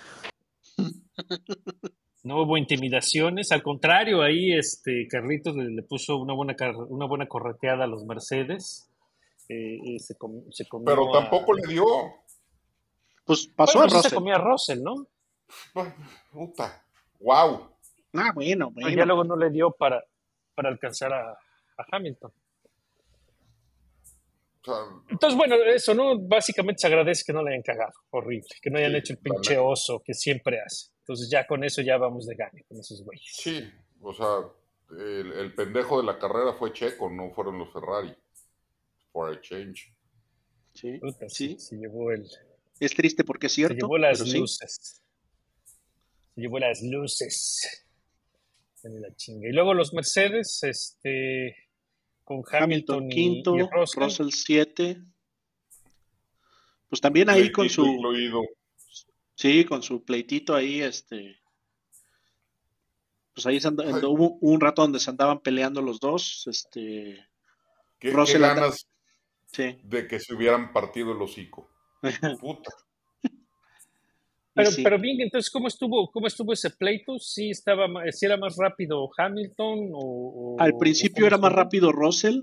No hubo intimidaciones, al contrario, ahí este Carlitos le, le puso una buena una buena correteada a los Mercedes. Eh, eh, se, com- se comió Pero a- tampoco le dio. Pues pasó Bueno, a se Russell. comía a Russell, ¿no? Puta. Wow. Ah, bueno, Pero ya bueno. luego no le dio para, para alcanzar a, a Hamilton. Entonces, bueno, eso, ¿no? Básicamente se agradece que no le hayan cagado. Horrible. Que no hayan Sí, hecho el pinche oso que siempre hace. Entonces, ya con eso ya vamos de gane con esos güeyes. sí, o sea, el, el pendejo de la carrera fue Checo, no fueron los Ferrari. For a change. Sí, Puta, sí. se llevó el, Es triste porque es Se cierto. llevó las sí. luces. Se llevó las luces. En la chinga. Y luego los Mercedes, este, con Hamilton, Hamilton y, quinto, y Russell. Russell siete. Pues también ahí con su, incluido. sí, con su pleitito ahí, este, pues ahí se Ay. hubo un rato donde se andaban peleando los dos, este, ¿Qué, qué Russell ganas sí. de que se hubieran partido el hocico? [LAUGHS] Puta. Pero, sí. pero bien, entonces, ¿cómo estuvo, cómo estuvo ese pleito? ¿Sí, estaba, sí era más rápido Hamilton? O, o- Al principio era más rápido Russell,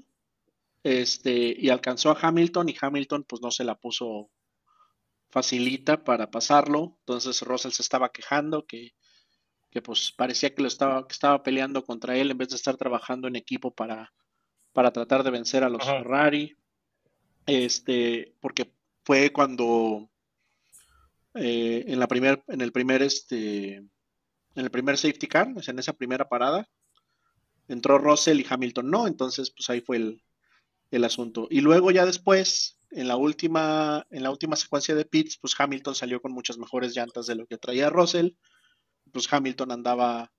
este, y alcanzó a Hamilton y Hamilton pues no se la puso facilita para pasarlo. Entonces Russell se estaba quejando que, que pues parecía que lo estaba, que estaba peleando contra él en vez de estar trabajando en equipo para, para tratar de vencer a los Ajá. Ferrari. Este, porque fue cuando eh, en la primer, en el primer este, en el primer safety car, en esa primera parada, entró Russell y Hamilton no, entonces pues ahí fue el, el asunto. Y luego ya después, en la última, en la última secuencia de pits, pues Hamilton salió con muchas mejores llantas de lo que traía Russell. Pues Hamilton andaba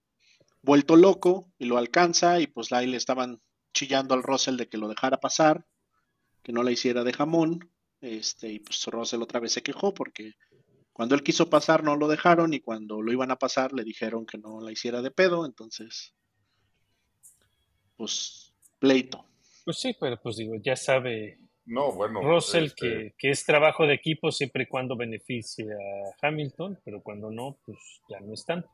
vuelto loco y lo alcanza y pues ahí le estaban chillando al Russell de que lo dejara pasar, que no la hiciera de jamón. Este, y pues Russell otra vez se quejó porque cuando él quiso pasar no lo dejaron y cuando lo iban a pasar le dijeron que no la hiciera de pedo, entonces pues pleito. Pues sí, pero pues digo, ya sabe No, bueno. Russell este, que, que es trabajo de equipo siempre y cuando beneficie a Hamilton, pero cuando no, pues ya no es tanto.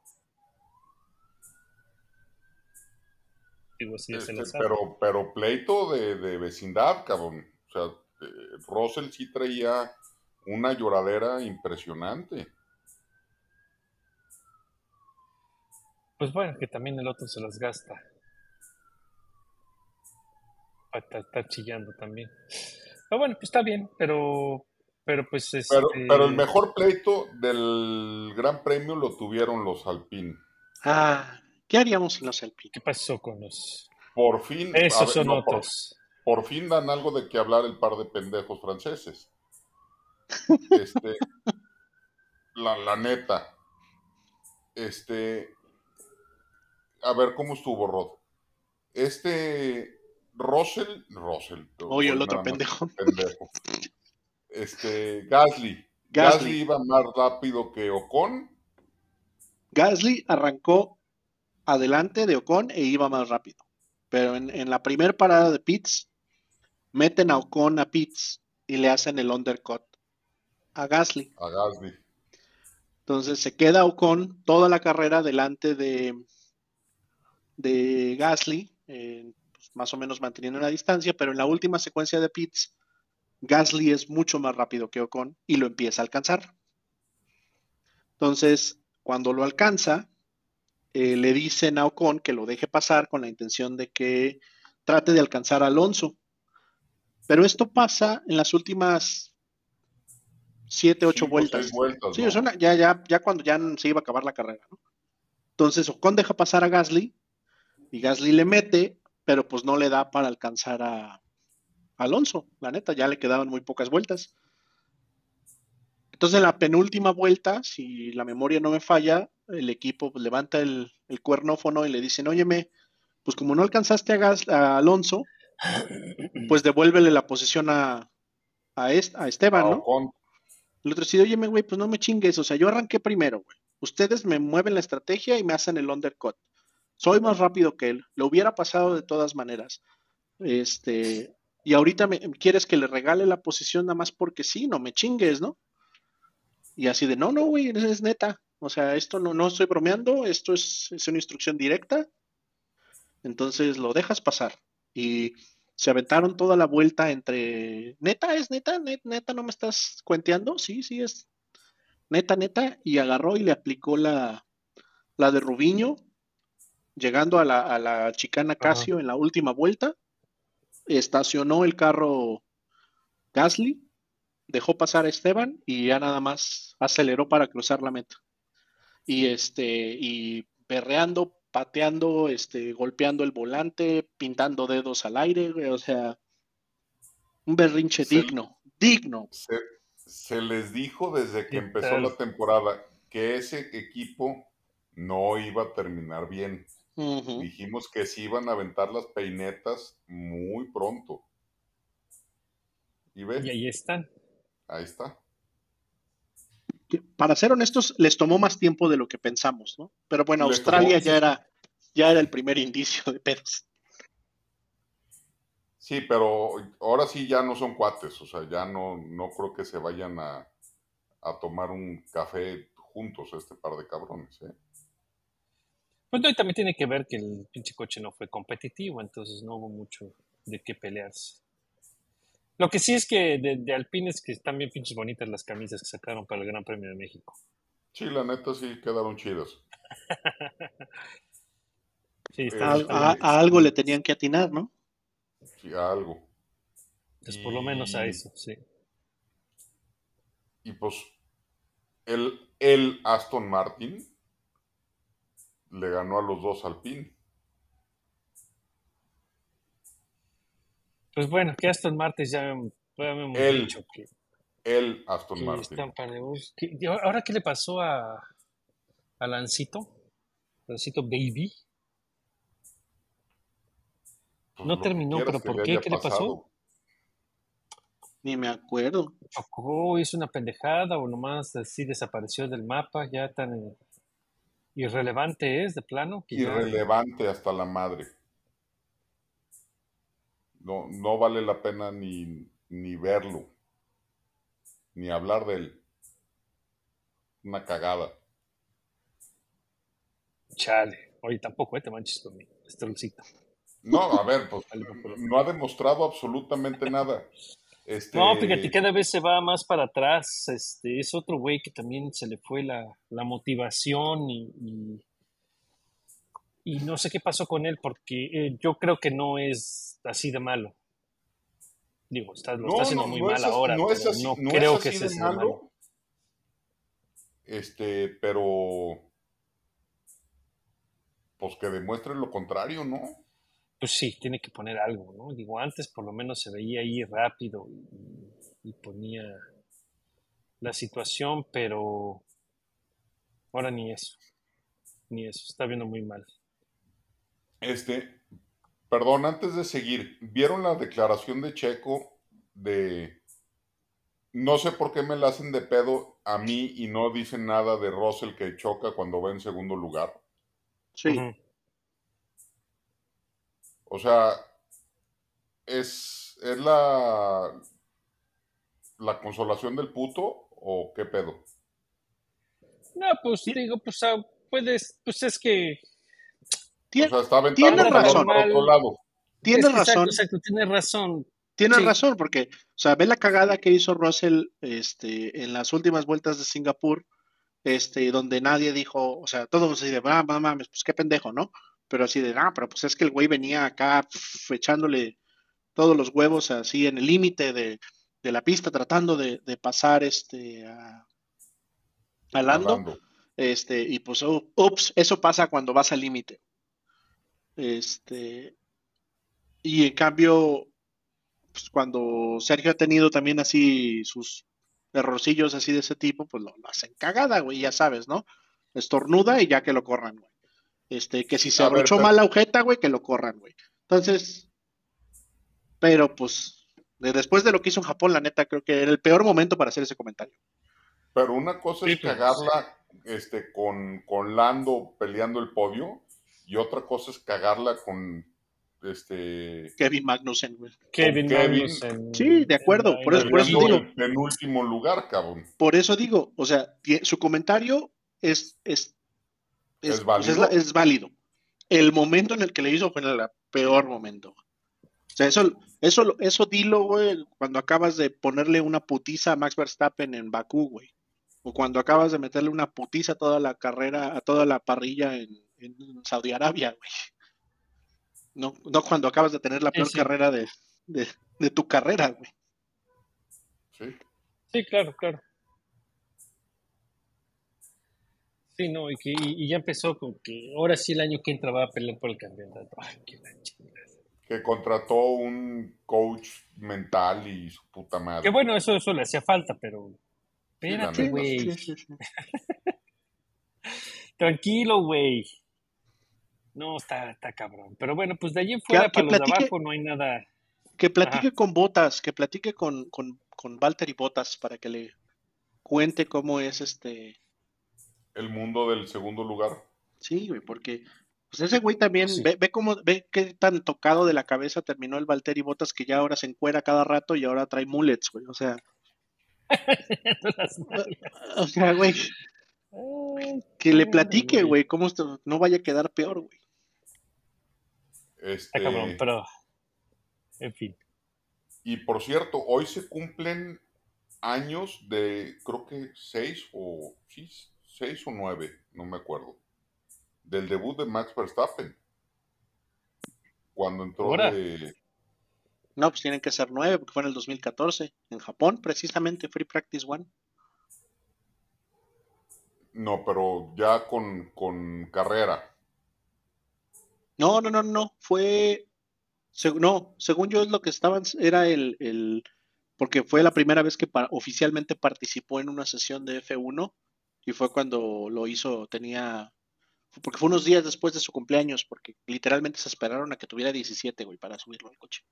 Digo, así se este, sabe. pero, pero pleito de, de vecindad, cabrón. O sea, eh, Russell sí traía una lloradera impresionante. Pues bueno, que también el otro se las gasta. Está, está chillando también. Pero bueno, pues está bien, pero, pero pues este, pero el mejor pleito del Gran Premio lo tuvieron los Alpine. Ah, ¿qué haríamos sin los Alpine? ¿Qué pasó con los? Por fin, Esos ver, son no, por, otros. por fin dan algo de que hablar el par de pendejos franceses. Este, la, la neta. Este, a ver cómo estuvo Rod. Este Russell, Russell. Oye, el otro pendejo. pendejo. Este, Gasly. Gasly. Gasly iba más rápido que Ocon. Gasly arrancó adelante de Ocon e iba más rápido. Pero en, en la primera parada de pits, meten a Ocon a pits y le hacen el undercut a Gasly. A Gasly. Entonces se queda Ocon toda la carrera delante de, de Gasly, eh, pues, más o menos manteniendo una distancia, pero en la última secuencia de pits, Gasly es mucho más rápido que Ocon y lo empieza a alcanzar. Entonces, cuando lo alcanza, eh, le dicen a Ocon que lo deje pasar con la intención de que trate de alcanzar a Alonso. Pero esto pasa en las últimas siete, ocho Cinco vueltas. vueltas, Sí, ¿no? es una- ya, ya, ya cuando ya se iba a acabar la carrera, ¿no? Entonces Ocon deja pasar a Gasly y Gasly le mete, pero pues no le da para alcanzar a Alonso. La neta, ya le quedaban muy pocas vueltas. Entonces en la penúltima vuelta, si la memoria no me falla, el equipo pues, levanta el, el cuernófono y le dicen, óyeme, pues como no alcanzaste a, Gas- a Alonso, pues devuélvele la posición a, a, a Esteban, A ¿no? El otro dice, óyeme, güey, pues no me chingues, o sea, yo arranqué primero, güey. Ustedes me mueven la estrategia y me hacen el undercut. Soy más rápido que él. Lo hubiera pasado de todas maneras. Este, y ahorita me quieres que le regale la posición nada más porque sí, no me chingues, ¿no? Y así de, no, no, güey, es, es neta. O sea, esto no, no estoy bromeando, esto es, es una instrucción directa. Entonces lo dejas pasar. Y se aventaron toda la vuelta entre, neta, es neta, neta, neta, no me estás cuenteando, sí, sí, es neta, neta, y agarró y le aplicó la, la de Rubiño, llegando a la, a la chicana Casio en la última vuelta, estacionó el carro Gasly, dejó pasar a Esteban y ya nada más aceleró para cruzar la meta. Y este, y berreando, pateando, este, golpeando el volante, pintando dedos al aire, güey, o sea, un berrinche digno, digno. Se, se les dijo desde que ¿Qué empezó la temporada que ese equipo no iba a terminar bien. Dijimos que se iban a aventar las peinetas muy pronto. Y ves, Y ahí están. ahí está. Que, para ser honestos, les tomó más tiempo de lo que pensamos, ¿no? Pero bueno, Les Australia tomó- ya era, ya era el primer indicio de pedos. Sí, pero ahora sí ya no son cuates, o sea, ya no, no creo que se vayan a, a tomar un café juntos este par de cabrones, ¿eh? Pues no, y también tiene que ver que el pinche coche no fue competitivo, entonces no hubo mucho de qué pelearse. Lo que sí es que de, de Alpine es que están bien pinches bonitas las camisas que sacaron para el Gran Premio de México. Sí, la neta sí quedaron chidas. [LAUGHS] Sí, A, algo le tenían que atinar, ¿no? Sí, a algo. Pues por lo menos a eso, sí. Y pues el, el Aston Martin le ganó a los dos Alpine. Pues bueno, que Aston Martin ya, ya hemos El dicho que, El Aston que Martin. están para ¿Qué- y ahora qué le pasó a, a Lancito? Lancito Baby. Pues No terminó, pero ¿por le qué? ¿Qué le pasó? Ni me acuerdo. chocó, hizo una pendejada o nomás así desapareció del mapa, ya tan irrelevante es de plano. que ya- Irrelevante hasta la madre. No, no vale la pena ni, ni verlo, ni hablar de él. Una cagada. Chale, oye, tampoco, eh, te manches conmigo, Strollcito. No, a ver, pues [LAUGHS] no ha demostrado absolutamente nada. Este, No, fíjate, cada vez se va más para atrás. Este, es otro güey que también se le fue la, la motivación y, y, y no sé qué pasó con él, porque eh, yo creo que no es así de malo. Digo, está, lo No, está haciendo no, muy no mal es ahora, no es así- no es creo así que sea malo. malo. Este, pero. Pues que demuestre lo contrario, ¿no? Pues sí, tiene que poner algo, ¿no? Digo, antes por lo menos se veía ahí rápido y, y ponía la situación, pero ahora ni eso, ni eso, está viendo muy mal. Este, perdón, antes de seguir, ¿vieron la declaración de Checo de no sé por qué me la hacen de pedo a mí y no dicen nada de Russell que choca cuando va en segundo lugar? Sí. O sea, ¿es, es la, la consolación del puto o qué pedo? No, pues digo, pues ah, puedes, pues es que O Tien- sea, está aventando Tienes el balón razón. es que exacto, razón. exacto, razón. Tienes Sí. razón, porque, o sea, ve la cagada que hizo Russell este, en las últimas vueltas de Singapur, este, donde nadie dijo, o sea, todos así de, ah, no mames, pues qué pendejo, ¿no? Pero así de, ah, pero pues es que el güey venía acá pf, echándole todos los huevos así en el límite de, de la pista, tratando de, de pasar este a, a Lando. Hablando. Este, y pues, oh, ups, eso pasa cuando vas al límite. Este, y en cambio, pues cuando Sergio ha tenido también así sus errorcillos así de ese tipo, pues lo, lo hacen cagada, güey, ya sabes, ¿no? Estornuda y ya que lo corran, güey. Este, que si se abrochó mal la agujeta, güey, que lo corran, güey. Entonces, pero pues, de- después de lo que hizo en Japón, la neta, creo que era el peor momento para hacer ese comentario. Pero una cosa Sí, es cagarla este, con, con Lando peleando el podio y otra cosa es cagarla con este Kevin Magnussen, güey. Kevin, Kevin. Magnussen Sí, de acuerdo, en por eso- por eso digo. el penúltimo lugar, cabrón. Por eso digo, o sea, su comentario es, es, ¿Es válido? es válido. El momento en el que le hizo fue el peor momento. O sea, eso, eso, eso dilo, güey, cuando acabas de ponerle una putiza a Max Verstappen en Bakú, güey. O cuando acabas de meterle una putiza a toda la carrera, a toda la parrilla en, en Saudi Arabia, güey. No, no cuando acabas de tener la Sí, peor sí. carrera de, de, de tu carrera, güey. ¿sí? Sí, claro, claro. Sí, no, y, que, y, y ya empezó con que ahora sí el año que entra va a pelear por el campeonato. Ay, qué la. Que contrató un coach mental y su puta madre. Que bueno, eso, eso le hacía falta, pero espérate, güey. Sí, sí, sí. [LAUGHS] Tranquilo, güey. No, está, está cabrón. Pero bueno, pues de allí en fuera, que para los de platique- abajo, no hay nada. Que platique con Botas, que platique con, con, con Valtteri Botas para que le cuente cómo es este. El mundo del segundo lugar. Sí, güey, porque pues ese güey también Sí. ve, ve cómo, ve qué tan tocado de la cabeza terminó el Valtteri Botas que ya ahora se encuera cada rato y ahora trae mullets, güey. O sea, [LAUGHS] o sea, güey, que le platique, güey. güey, cómo esto no vaya a quedar peor, güey. Este, Está cabrón, pero. En fin. Y por cierto, hoy se cumplen años de, creo que seis o sí, seis o nueve, no me acuerdo, del debut de Max Verstappen. Cuando entró Ahora. de, No, pues tienen que ser nueve, porque fue en el 2014, en Japón, precisamente, Free Practice One. no, pero ya con, con carrera. No, no, no, no, fue, seg- no, según yo es lo que estaban, era el, el, porque fue la primera vez que pa- oficialmente participó en una sesión de F1 y fue cuando lo hizo, tenía, porque fue unos días después de su cumpleaños, porque literalmente se esperaron a que tuviera 17, güey, para subirlo al coche.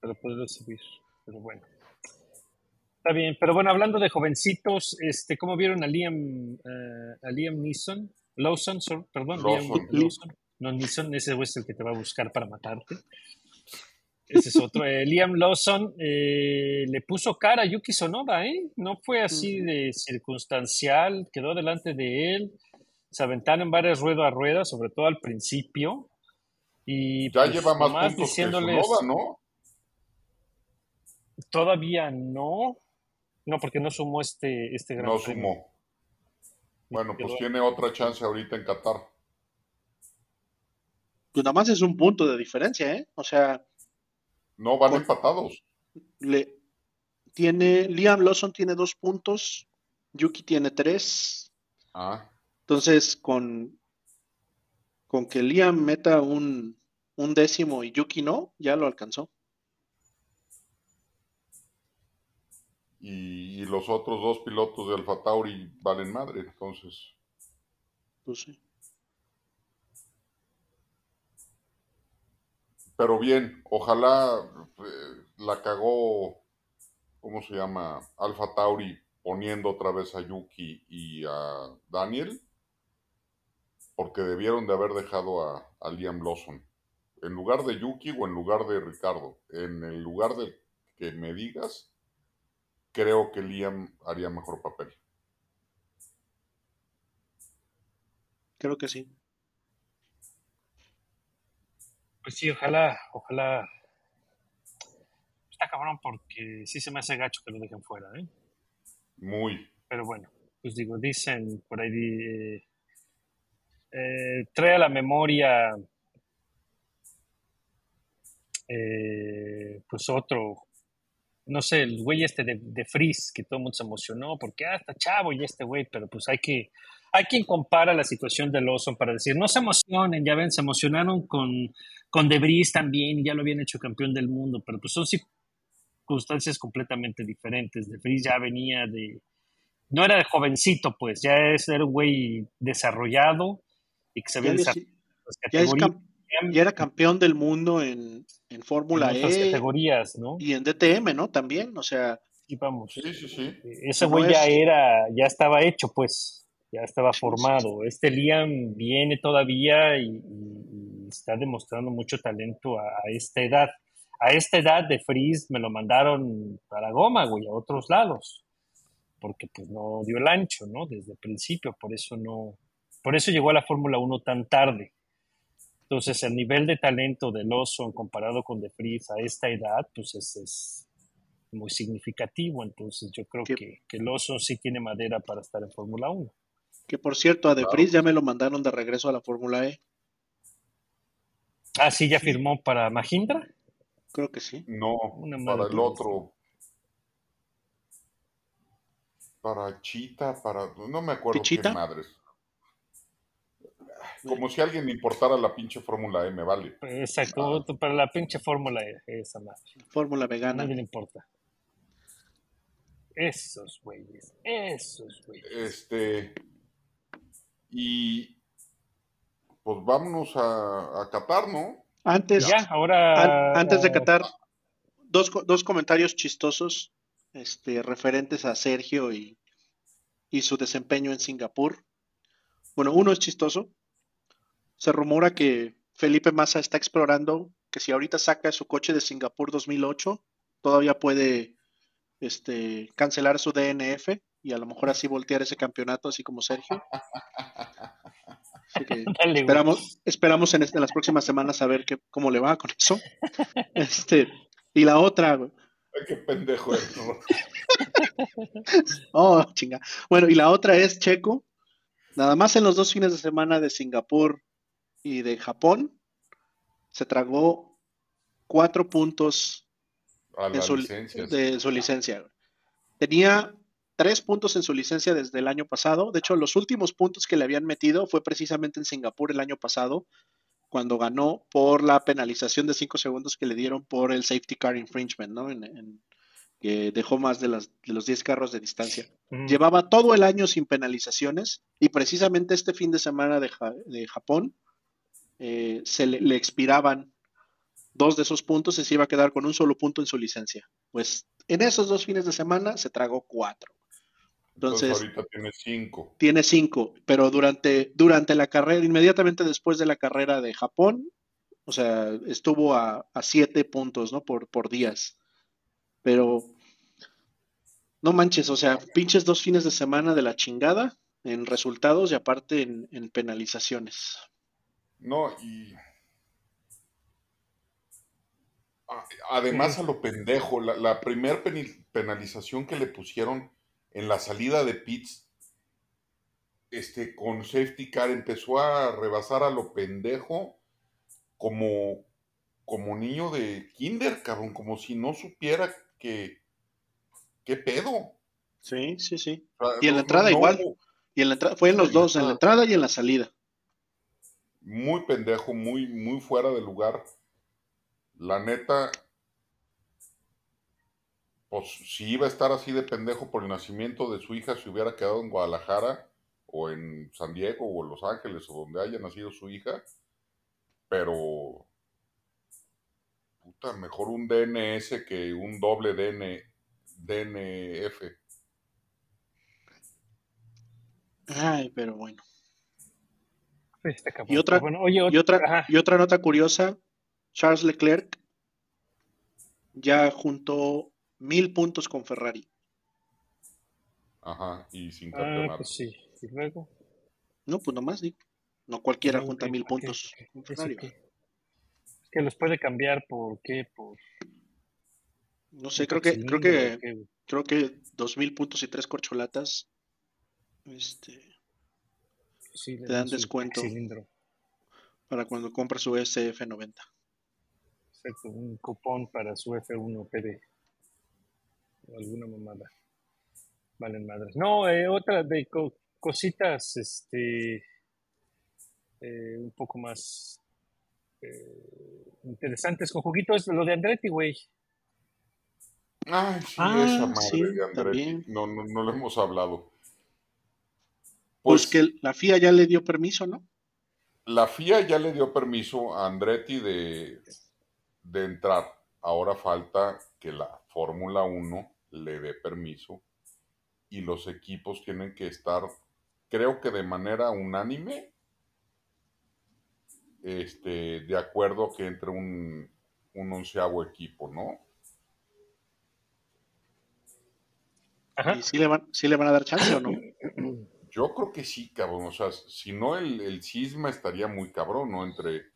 Para poderlo subir. Pero bueno. Está bien. Pero bueno, hablando de jovencitos, este, ¿cómo vieron a Liam, eh, a Liam Neeson? Lawson, sorry, perdón. Liam Lawson. No, Neeson, ese güey es el que te va a buscar para matarte. Ese es otro. Eh, Liam Lawson eh, le puso cara a Yuki Sonoda, ¿eh? No fue así de circunstancial, quedó delante de él, se aventaron varias rueda a rueda, sobre todo al principio. Y Ya pues, lleva más nomás puntos diciéndoles, que Sunoda, ¿no? Todavía no. No, porque no sumó este, este gran No premio. sumó. Bueno, pues tiene otra chance ahorita en Qatar. Pues nada más es un punto de diferencia, ¿eh? O sea, No, van empatados. le tiene Liam Lawson tiene dos puntos, Yuki tiene tres. Ah, Entonces, con, con que Liam meta un, un décimo y Yuki no, ya lo alcanzó. y, y los otros dos pilotos de Alfa Tauri valen madre, entonces. Pues sí. Pero bien, ojalá eh, la cagó, ¿cómo se llama? Alfa Tauri poniendo otra vez a Yuki y a Daniel, porque debieron de haber dejado a, a Liam Lawson. En lugar de Yuki o en lugar de Ricardo. En el lugar de que me digas, creo que Liam haría mejor papel. Creo que sí. Pues sí, ojalá, ojalá. Está cabrón porque sí se me hace gacho que lo dejen fuera, ¿eh? Muy. Pero bueno, pues digo, dicen por ahí, eh, eh, trae a la memoria, eh, pues otro, no sé, el güey este de, de Freeze, que todo el mundo se emocionó porque, ah, está chavo y este güey, pero pues hay que, hay quien compara la situación de Lawson para decir, no se emocionen, ya ven, se emocionaron con, con De Vries también y ya lo habían hecho campeón del mundo, pero pues son circunstancias completamente diferentes. De Vries ya venía de, no era de jovencito, pues, ya es, era un güey desarrollado y que se había Ya, desarrollado es- en las ya ya era campeón del mundo en, en Fórmula E categorías, ¿no? y en DTM, ¿no? También, o sea, Y vamos, Sí, sí, sí. ese No güey ya es- era, ya estaba hecho, pues, ya estaba formado. Este Liam viene todavía y, y- y está demostrando mucho talento a, a esta edad. A esta edad de Freeze me lo mandaron para Goma, güey, a otros lados, porque pues no dio el ancho, ¿no? Desde el principio, por eso no, por eso llegó a la Fórmula 1 tan tarde. Entonces, el nivel de talento de Lawson comparado con De Vries a esta edad, pues es, es muy significativo. Entonces, yo creo Que- que, que Lawson sí tiene madera para estar en Fórmula 1. Que por cierto, a De Claro. Vries ya me lo mandaron de regreso a la Fórmula E. Ah, sí, ya firmó para Mahindra. Creo que sí. No, Una para el otro. Para Chita, para. No me acuerdo ¿Pichita? qué madres. Como si a alguien le importara la pinche Fórmula E, me vale. Exacto, para la pinche Fórmula E, esa madre. Fórmula A vegana. nadie le importa. Esos güeyes, esos güeyes. Este. Y. Pues vámonos a, a Qatar, ¿no? Antes, Ya, ahora. an- antes de Qatar, dos, co- dos comentarios chistosos este, referentes a Sergio y, y su desempeño en Singapur. Bueno, uno es chistoso. Se rumora que Felipe Massa está explorando que si ahorita saca su coche de Singapur 2008, todavía puede este, cancelar su DNF y a lo mejor así voltear ese campeonato, así como Sergio. Así que [LAUGHS] Dale, esperamos, esperamos en, este- en las próximas semanas a ver qué, cómo le va con eso. [LAUGHS] Este, y la otra, güey. Ay, qué pendejo eres, [LAUGHS] ¿no? Oh, chinga. Bueno, y la otra es Checo. Nada más en los dos fines de semana de Singapur y de Japón, se tragó cuatro puntos A su, licencia. de su licencia. Tenía tres puntos en su licencia desde el año pasado. De hecho, los últimos puntos que le habían metido fue precisamente en Singapur el año pasado, cuando ganó por la penalización de cinco segundos que le dieron por el safety car infringement, ¿no? En- en- que dejó más de, las, de los 10 carros de distancia. Mm. Llevaba todo el año sin penalizaciones y precisamente este fin de semana de, Ja- de Japón eh, se le, le expiraban dos de esos puntos y se iba a quedar con un solo punto en su licencia. Pues en esos dos fines de semana se tragó cuatro. Entonces, Entonces, ahorita tiene cinco. tiene cinco, pero durante, durante la carrera, inmediatamente después de la carrera de Japón, o sea, estuvo a, a siete puntos, ¿no? Por, por días. Pero no manches, o sea, pinches dos fines de semana de la chingada en resultados y aparte en, en penalizaciones. No, y. Además, a lo pendejo, la, la primer penalización que le pusieron en la salida de pits, este, con safety car, empezó a rebasar a lo pendejo como, como niño de kinder, cabrón, como si no supiera que, qué pedo. Sí, sí, sí. O sea, Y en la entrada no igual. Y en la entrada, fue en los dos, en la entrada. entrada y en la salida. muy pendejo, muy, muy fuera de lugar. La neta, pues si iba a estar así de pendejo por el nacimiento de su hija, se hubiera quedado en Guadalajara o en San Diego o en Los Ángeles o donde haya nacido su hija. Pero, puta, mejor un DNS que un doble DN, DNF. Ay, pero bueno. Cabrón. Y otra, Bueno, oye, y otra, y otra nota curiosa, Charles Leclerc ya juntó mil puntos con Ferrari. Ajá, y sin Ah, campeonato. pues sí. Y luego. No, pues nomás digo. No cualquiera No, junta ok, mil puntos con ¿Eso Ferrari. qué? Que los puede cambiar por qué, por No sé, creo que, creo que, creo que dos mil puntos y tres corcholatas. Este, Sí, le te dan descuento. cilindro. para cuando compras su SF90. Exacto, un cupón para su F1 PD. O alguna mamada. Valen madres. No, eh, otra de co- cositas, este, eh, un poco más eh, interesantes con juguito es lo de Andretti, güey. Ay, sí, Ah, esa madre sí, de Andretti. No, no, no lo hemos hablado. Pues, que la FIA ya le dio permiso, ¿no? La FIA ya le dio permiso a Andretti de, de entrar. Ahora falta que la Fórmula 1 le dé permiso y los equipos tienen que estar, creo que de manera unánime, este, de acuerdo que entre un, un onceavo equipo, ¿no? Ajá. ¿Y si le van, sí le van a dar chance o no? [CLEARS THROAT] Yo creo que sí, cabrón. O sea, si no, el, el cisma estaría muy cabrón, ¿no? Entre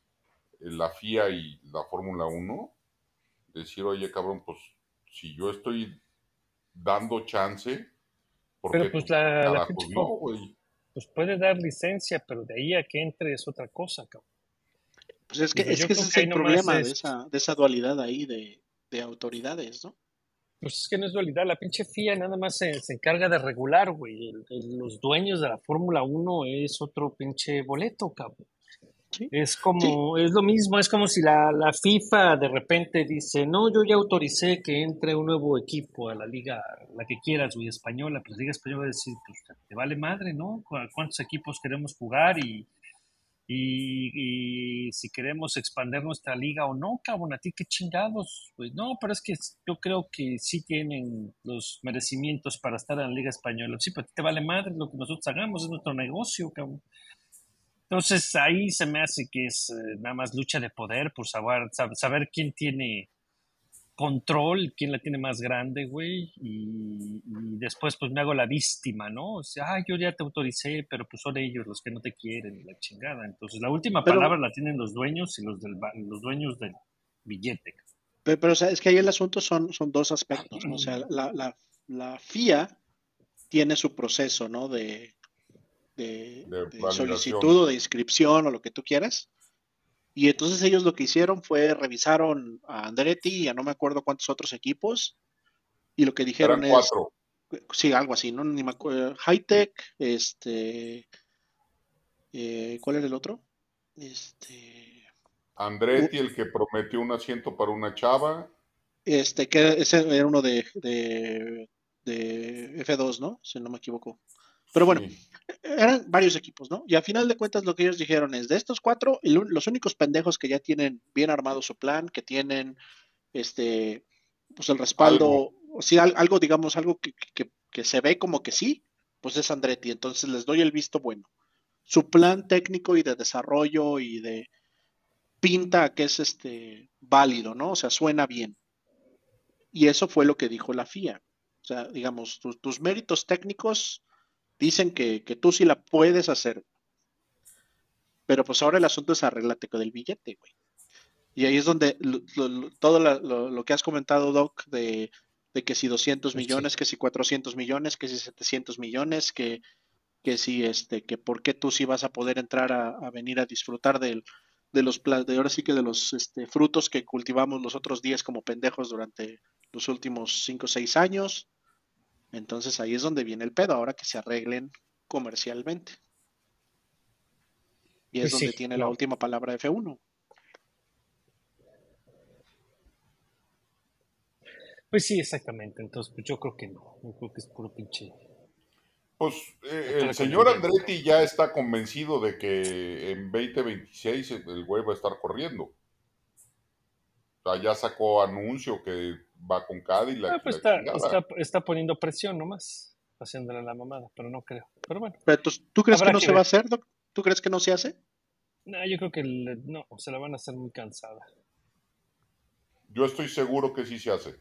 la FIA y la Fórmula 1. Decir, oye, cabrón, pues si yo estoy dando chance, porque Pero pues la, la no, pues puede dar licencia, pero de ahí a que entre es otra cosa, cabrón. Pues es que, es que creo ese es que el problema de es- esa, de esa dualidad ahí de, de autoridades, ¿no? Pues es que no es dualidad, la pinche FIA nada más se, se encarga de regular, güey. El- el- los dueños de la Fórmula 1 es otro pinche boleto, cabrón. Sí. Es como, es lo mismo, es como si la, la FIFA de repente dice, no, yo ya autoricé que entre un nuevo equipo a la liga, la que quieras, güey, española, pues la liga española va a decir, pues te vale madre, ¿no? ¿Cu- ¿Cuántos equipos queremos jugar y, y, y si queremos expandir nuestra liga o no, cabrón, a ti qué chingados, pues no, pero es que yo creo que sí tienen los merecimientos para estar en la liga española. Sí, pero a ti te vale madre lo que nosotros hagamos, es nuestro negocio, cabrón. Entonces ahí se me hace que es eh, nada más lucha de poder por saber, sab- saber quién tiene control, quién la tiene más grande, güey, y, y después pues me hago la víctima, ¿no? O sea, ah, yo ya te autoricé, pero pues son ellos los que no te quieren, y la chingada. Entonces la última Pero- palabra la tienen los dueños y los, del, los dueños del billete. Pero, pero, o sea, es que ahí el asunto son, son dos aspectos, ¿no? O sea, [CLEARS THROAT] la, la, la FIA tiene su proceso, ¿no? De, de, De de validación. solicitud o de inscripción o lo que tú quieras. Y entonces ellos lo que hicieron fue revisaron a Andretti y a no me acuerdo cuántos otros equipos. Y lo que dijeron Eran es, cuatro. sí, algo así, ¿no? Ni me acuerdo. Hightech, este, eh, ¿cuál era el otro? Este, Andretti, el que prometió un asiento para una chava. Este, que ese era uno de, de, de F2, ¿no? Si no me equivoco. Pero bueno, Sí. eran varios equipos, ¿no? Y a final de cuentas lo que ellos dijeron es, de estos cuatro, el los únicos pendejos que ya tienen bien armado su plan, que tienen, este, pues el respaldo, o sí, al- algo, digamos, algo que, que, que se ve como que sí, pues es Andretti. Entonces les doy el visto bueno. Su plan técnico y de desarrollo y de pinta que es este válido, ¿no? O sea, suena bien. Y eso fue lo que dijo la FIA. O sea, digamos, tus, tus méritos técnicos dicen que, que tú sí la puedes hacer. Pero pues ahora el asunto es arreglate con el billete, güey. Y ahí es donde lo- lo- todo la- lo, lo que has comentado, Doc, de, de que si 200 Pues sí. millones, que si 400 millones, que si 700 millones, que, que si este, que por qué tú sí vas a poder entrar a, a venir a disfrutar del, de los de ahora sí que de los este, frutos que cultivamos los otros días como pendejos durante los últimos 5 o 6 años. Entonces ahí es donde viene el pedo, ahora que se arreglen comercialmente. Y es Pues donde sí, tiene la última palabra F1. Pues sí, exactamente. Entonces, pues yo creo que no. Yo creo que es puro pinche. Pues eh, el señor. Andretti ya está convencido de que en 2026 el güey va a estar corriendo. O sea, ya sacó anuncio que va con Cadillac. Ah, y pues la está, está, está poniendo presión nomás. Haciéndole la mamada, pero no creo. Pero bueno, Pero tú, ¿tú crees que no que se va a hacer, Doc? ¿Tú crees que no se hace? no, yo creo que le- no, se la van a hacer muy cansada. Yo estoy seguro que sí se hace.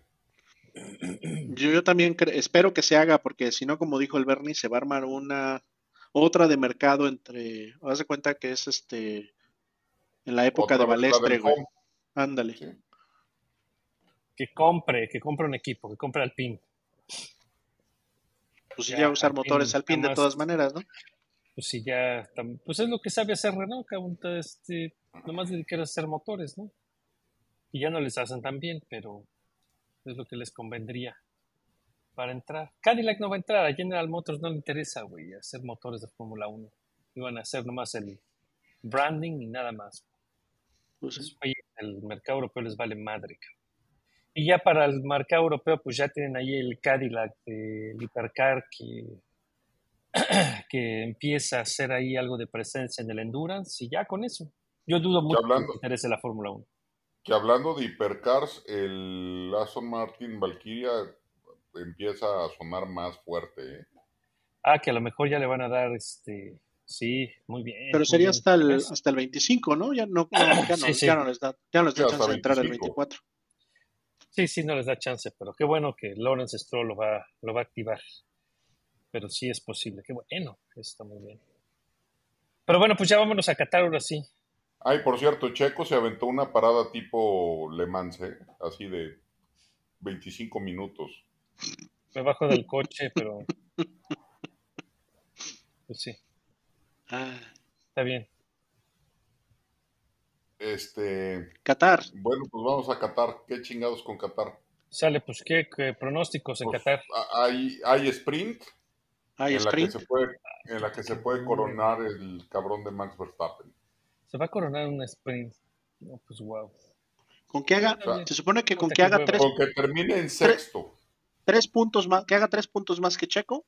Yo, yo también espero que se haga, porque si no, como dijo el Bernie, se va a armar una otra de mercado entre, haz de cuenta que es este en la época Otra de Balestre, güey. Ándale. sí. Que compre, que compre un equipo, que compre Alpine. Pues sí, Ya, ya usar Alpine motores Alpine de jamás- todas maneras, ¿no? Pues sí, ya. Pues es lo que sabe hacer Renault, cabrón. Este, nomás dedicar a hacer motores, ¿no? Y ya no les hacen tan bien, pero es lo que les convendría para entrar. Cadillac no va a entrar, a General Motors no le interesa, güey, hacer motores de Fórmula 1. Iban a hacer nomás el branding y nada más. Pues sí. Oye, el mercado europeo les vale madre, cabrón. Y ya para el mercado europeo, pues ya tienen ahí el Cadillac del Hipercar que, [CLEARS THROAT] que empieza a hacer ahí algo de presencia en el Endurance y ya con eso. Yo dudo mucho que hablando- les interese la Fórmula 1. Que hablando de hipercars, el Aston Martin Valkyria empieza a sonar más fuerte. ¿eh? Ah, que a lo mejor ya le van a dar este. Sí, muy bien. Pero muy sería bien. hasta el, hasta el 25, ¿no? Ya no, no, ya no, [CLEARS THROAT] Sí, sí. ya no les da, ya no les da Sí, chance de entrar el 25. 24. Sí, sí, no les da chance, pero qué bueno que Lawrence Stroll lo va, lo va a activar. Pero sí es posible, qué bueno, está muy bien. Pero bueno, pues ya vámonos a Qatar ahora sí. Ay, por cierto, Checo se aventó una parada tipo Le Mans, ¿eh? así de 25 minutos. Me bajo del coche, pero. Pues sí, Ah, está bien. Este, Qatar. bueno, pues vamos a Qatar. ¿Qué chingados con Qatar? Sale, pues, ¿qué, qué pronósticos en Pues, Qatar? hay, hay sprint, Hay en la, que sprint. se puede, en la que se puede coronar el cabrón de Max Verstappen. Se va a coronar un sprint. No, pues, wow. Con que haga, sea, se supone que con que haga tres, Con que termine en sexto. tres puntos más, que haga tres puntos más que Checo,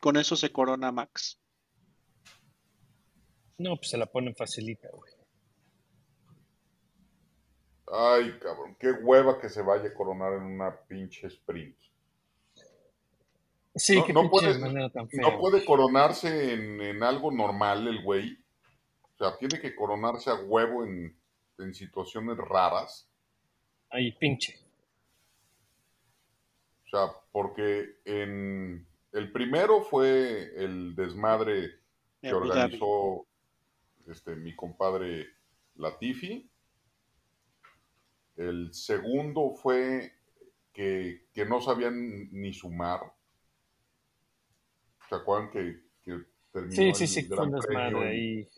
con eso se corona Max. No, pues se la ponen facilita, güey. Ay, cabrón, qué hueva que se vaya a coronar en una pinche sprint. Sí, No- qué no puede-. No puede coronarse en, en algo normal el güey. O sea, tiene que coronarse a huevo en, en situaciones raras. Ahí, pinche. O sea, porque en el primero fue el desmadre que Dhabi. organizó este, mi compadre Latifi. El segundo fue que, que no sabían ni sumar. ¿Se acuerdan que, que terminó Sí, el sí, sí, Gran Premio y.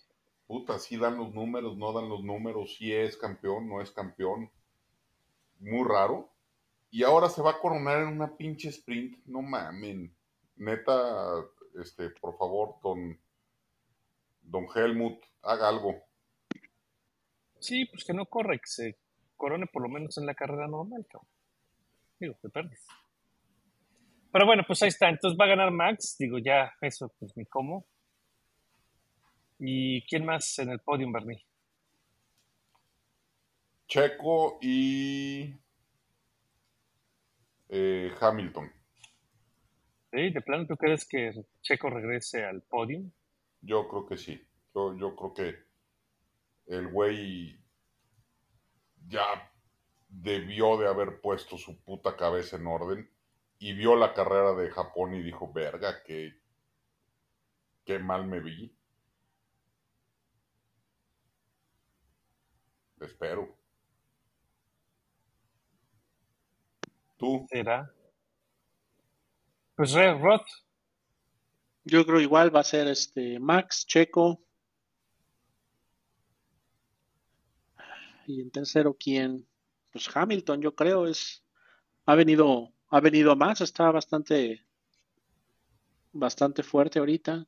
Puta, sí dan los números, no dan los números, sí es campeón, no es campeón. Muy raro. Y ahora se va a coronar en una pinche sprint. No mamen. Neta, este, por favor, don, don Helmut, haga algo. Sí, pues que no corre, que se corone por lo menos en la carrera normal, cabrón. Digo, te perdes. Pero bueno, pues ahí está. Entonces va a ganar Max. Digo, ya, eso, pues ni cómo. ¿Y quién más en el podium, Bernie? Checo y eh, Hamilton. ¿Sí? ¿De plano tú crees que Checo regrese al podium? Yo creo que sí. Yo, yo creo que el güey ya debió de haber puesto su puta cabeza en orden y vio la carrera de Japón y dijo, verga, que qué mal me vi. Espero. ¿Tú? ¿Será? Pues Red Roth, Yo creo igual va a ser este Max, Checo. Y en tercero, ¿quién? Pues Hamilton, yo creo, es ha venido, ha venido a más, está bastante, bastante fuerte ahorita.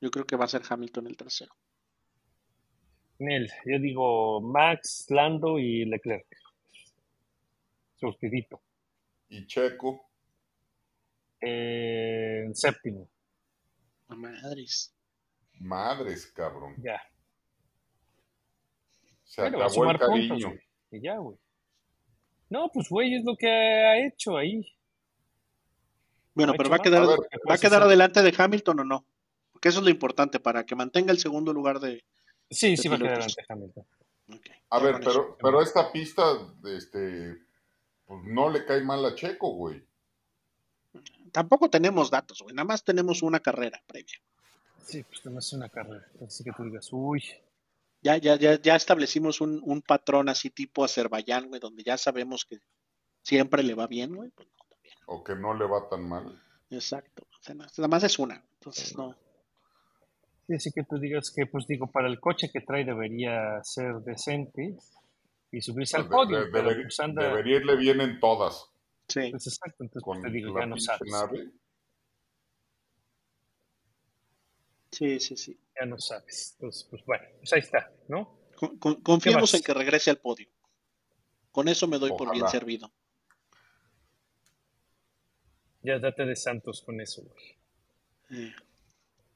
Yo creo que va a ser Hamilton el tercero. Nel, yo digo Max, Lando y Leclerc. Surtidito. ¿Y Checo? Eh, séptimo, madres. Madres, cabrón. ya. Se Bueno, va a acabó el puntos, cariño. güey. Y ya, güey. No, pues güey, es lo que ha hecho ahí. Bueno, pero va a más. quedar, A ver, va a quedar adelante de Hamilton o no. Porque eso es lo importante para que mantenga el segundo lugar de. Sí, sí va a quedar pilotos. ante Hamilton. A ver, pero, pero esta pista, este, pues no le cae mal a Checo, güey. Tampoco tenemos datos, güey. Nada más tenemos una carrera previa. Sí, pues no es una carrera. Así que tú digas, uy, Ya, ya, ya, ya establecimos un, un patrón así tipo Azerbaiyán, güey, donde ya sabemos que siempre le va bien, güey. Pues no, también. O que no le va tan mal. Exacto. O sea, nada más es una. Entonces, no. Sí, así que tú digas que, pues digo, para el coche que trae debería ser decente y subirse al De- podio, de- pero debería, pues anda, debería irle bien en todas. Sí. pues exacto, entonces Con te digo, la ya no sabes, nave. Sí, sí, sí. ya no sabes. Entonces, pues bueno, pues ahí está, ¿no? Con- con- confiemos en que regrese al podio. Con eso me doy por bien servido. Ya date de santos con eso, güey. Eh,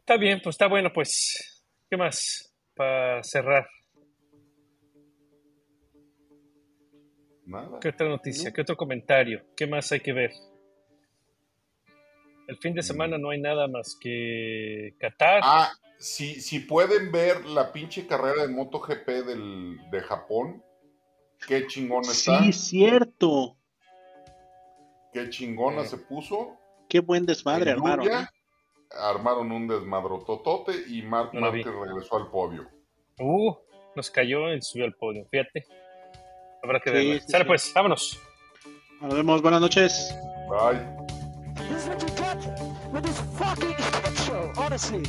Está bien, pues está bueno, pues, ¿qué más para cerrar? Nada. ¿Qué otra noticia? ¿Qué otro comentario? ¿Qué más hay que ver? El fin de semana no hay nada más que Qatar. Ah, si, si pueden ver la pinche carrera de MotoGP del, de Japón, qué chingona está, Sí, cierto. qué chingona Eh. se puso. Qué buen desmadre, hermano. lluvia, Armaron un desmadrototote y Marc No. Márquez regresó al podio. Uh, nos cayó y subió al podio, fíjate. Habrá que Sí, verlo. sí, Sale sí. pues, vámonos. Nos vemos. Buenas noches. Bye. With this fucking shit show, honestly.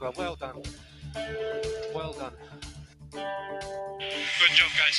Well, well done. Well done. Good job, guys.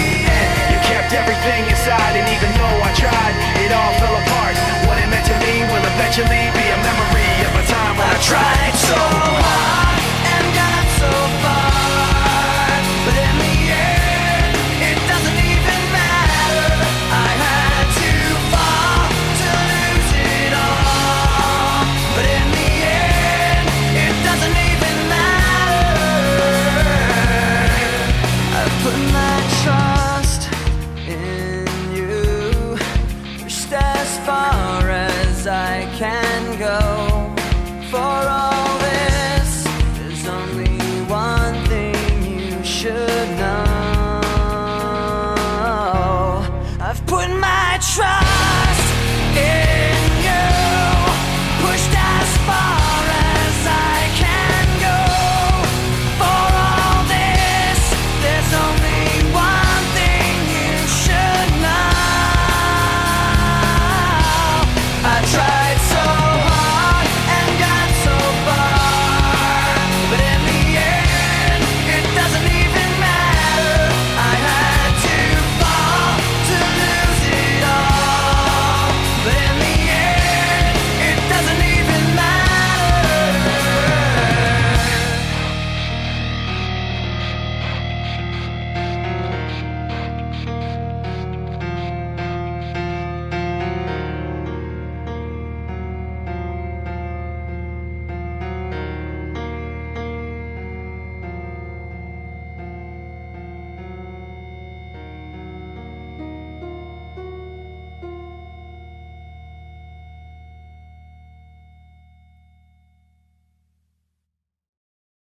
Kept everything inside, and even though I tried, it all fell apart. What it meant to me will eventually be a memory of a time when I tried so hard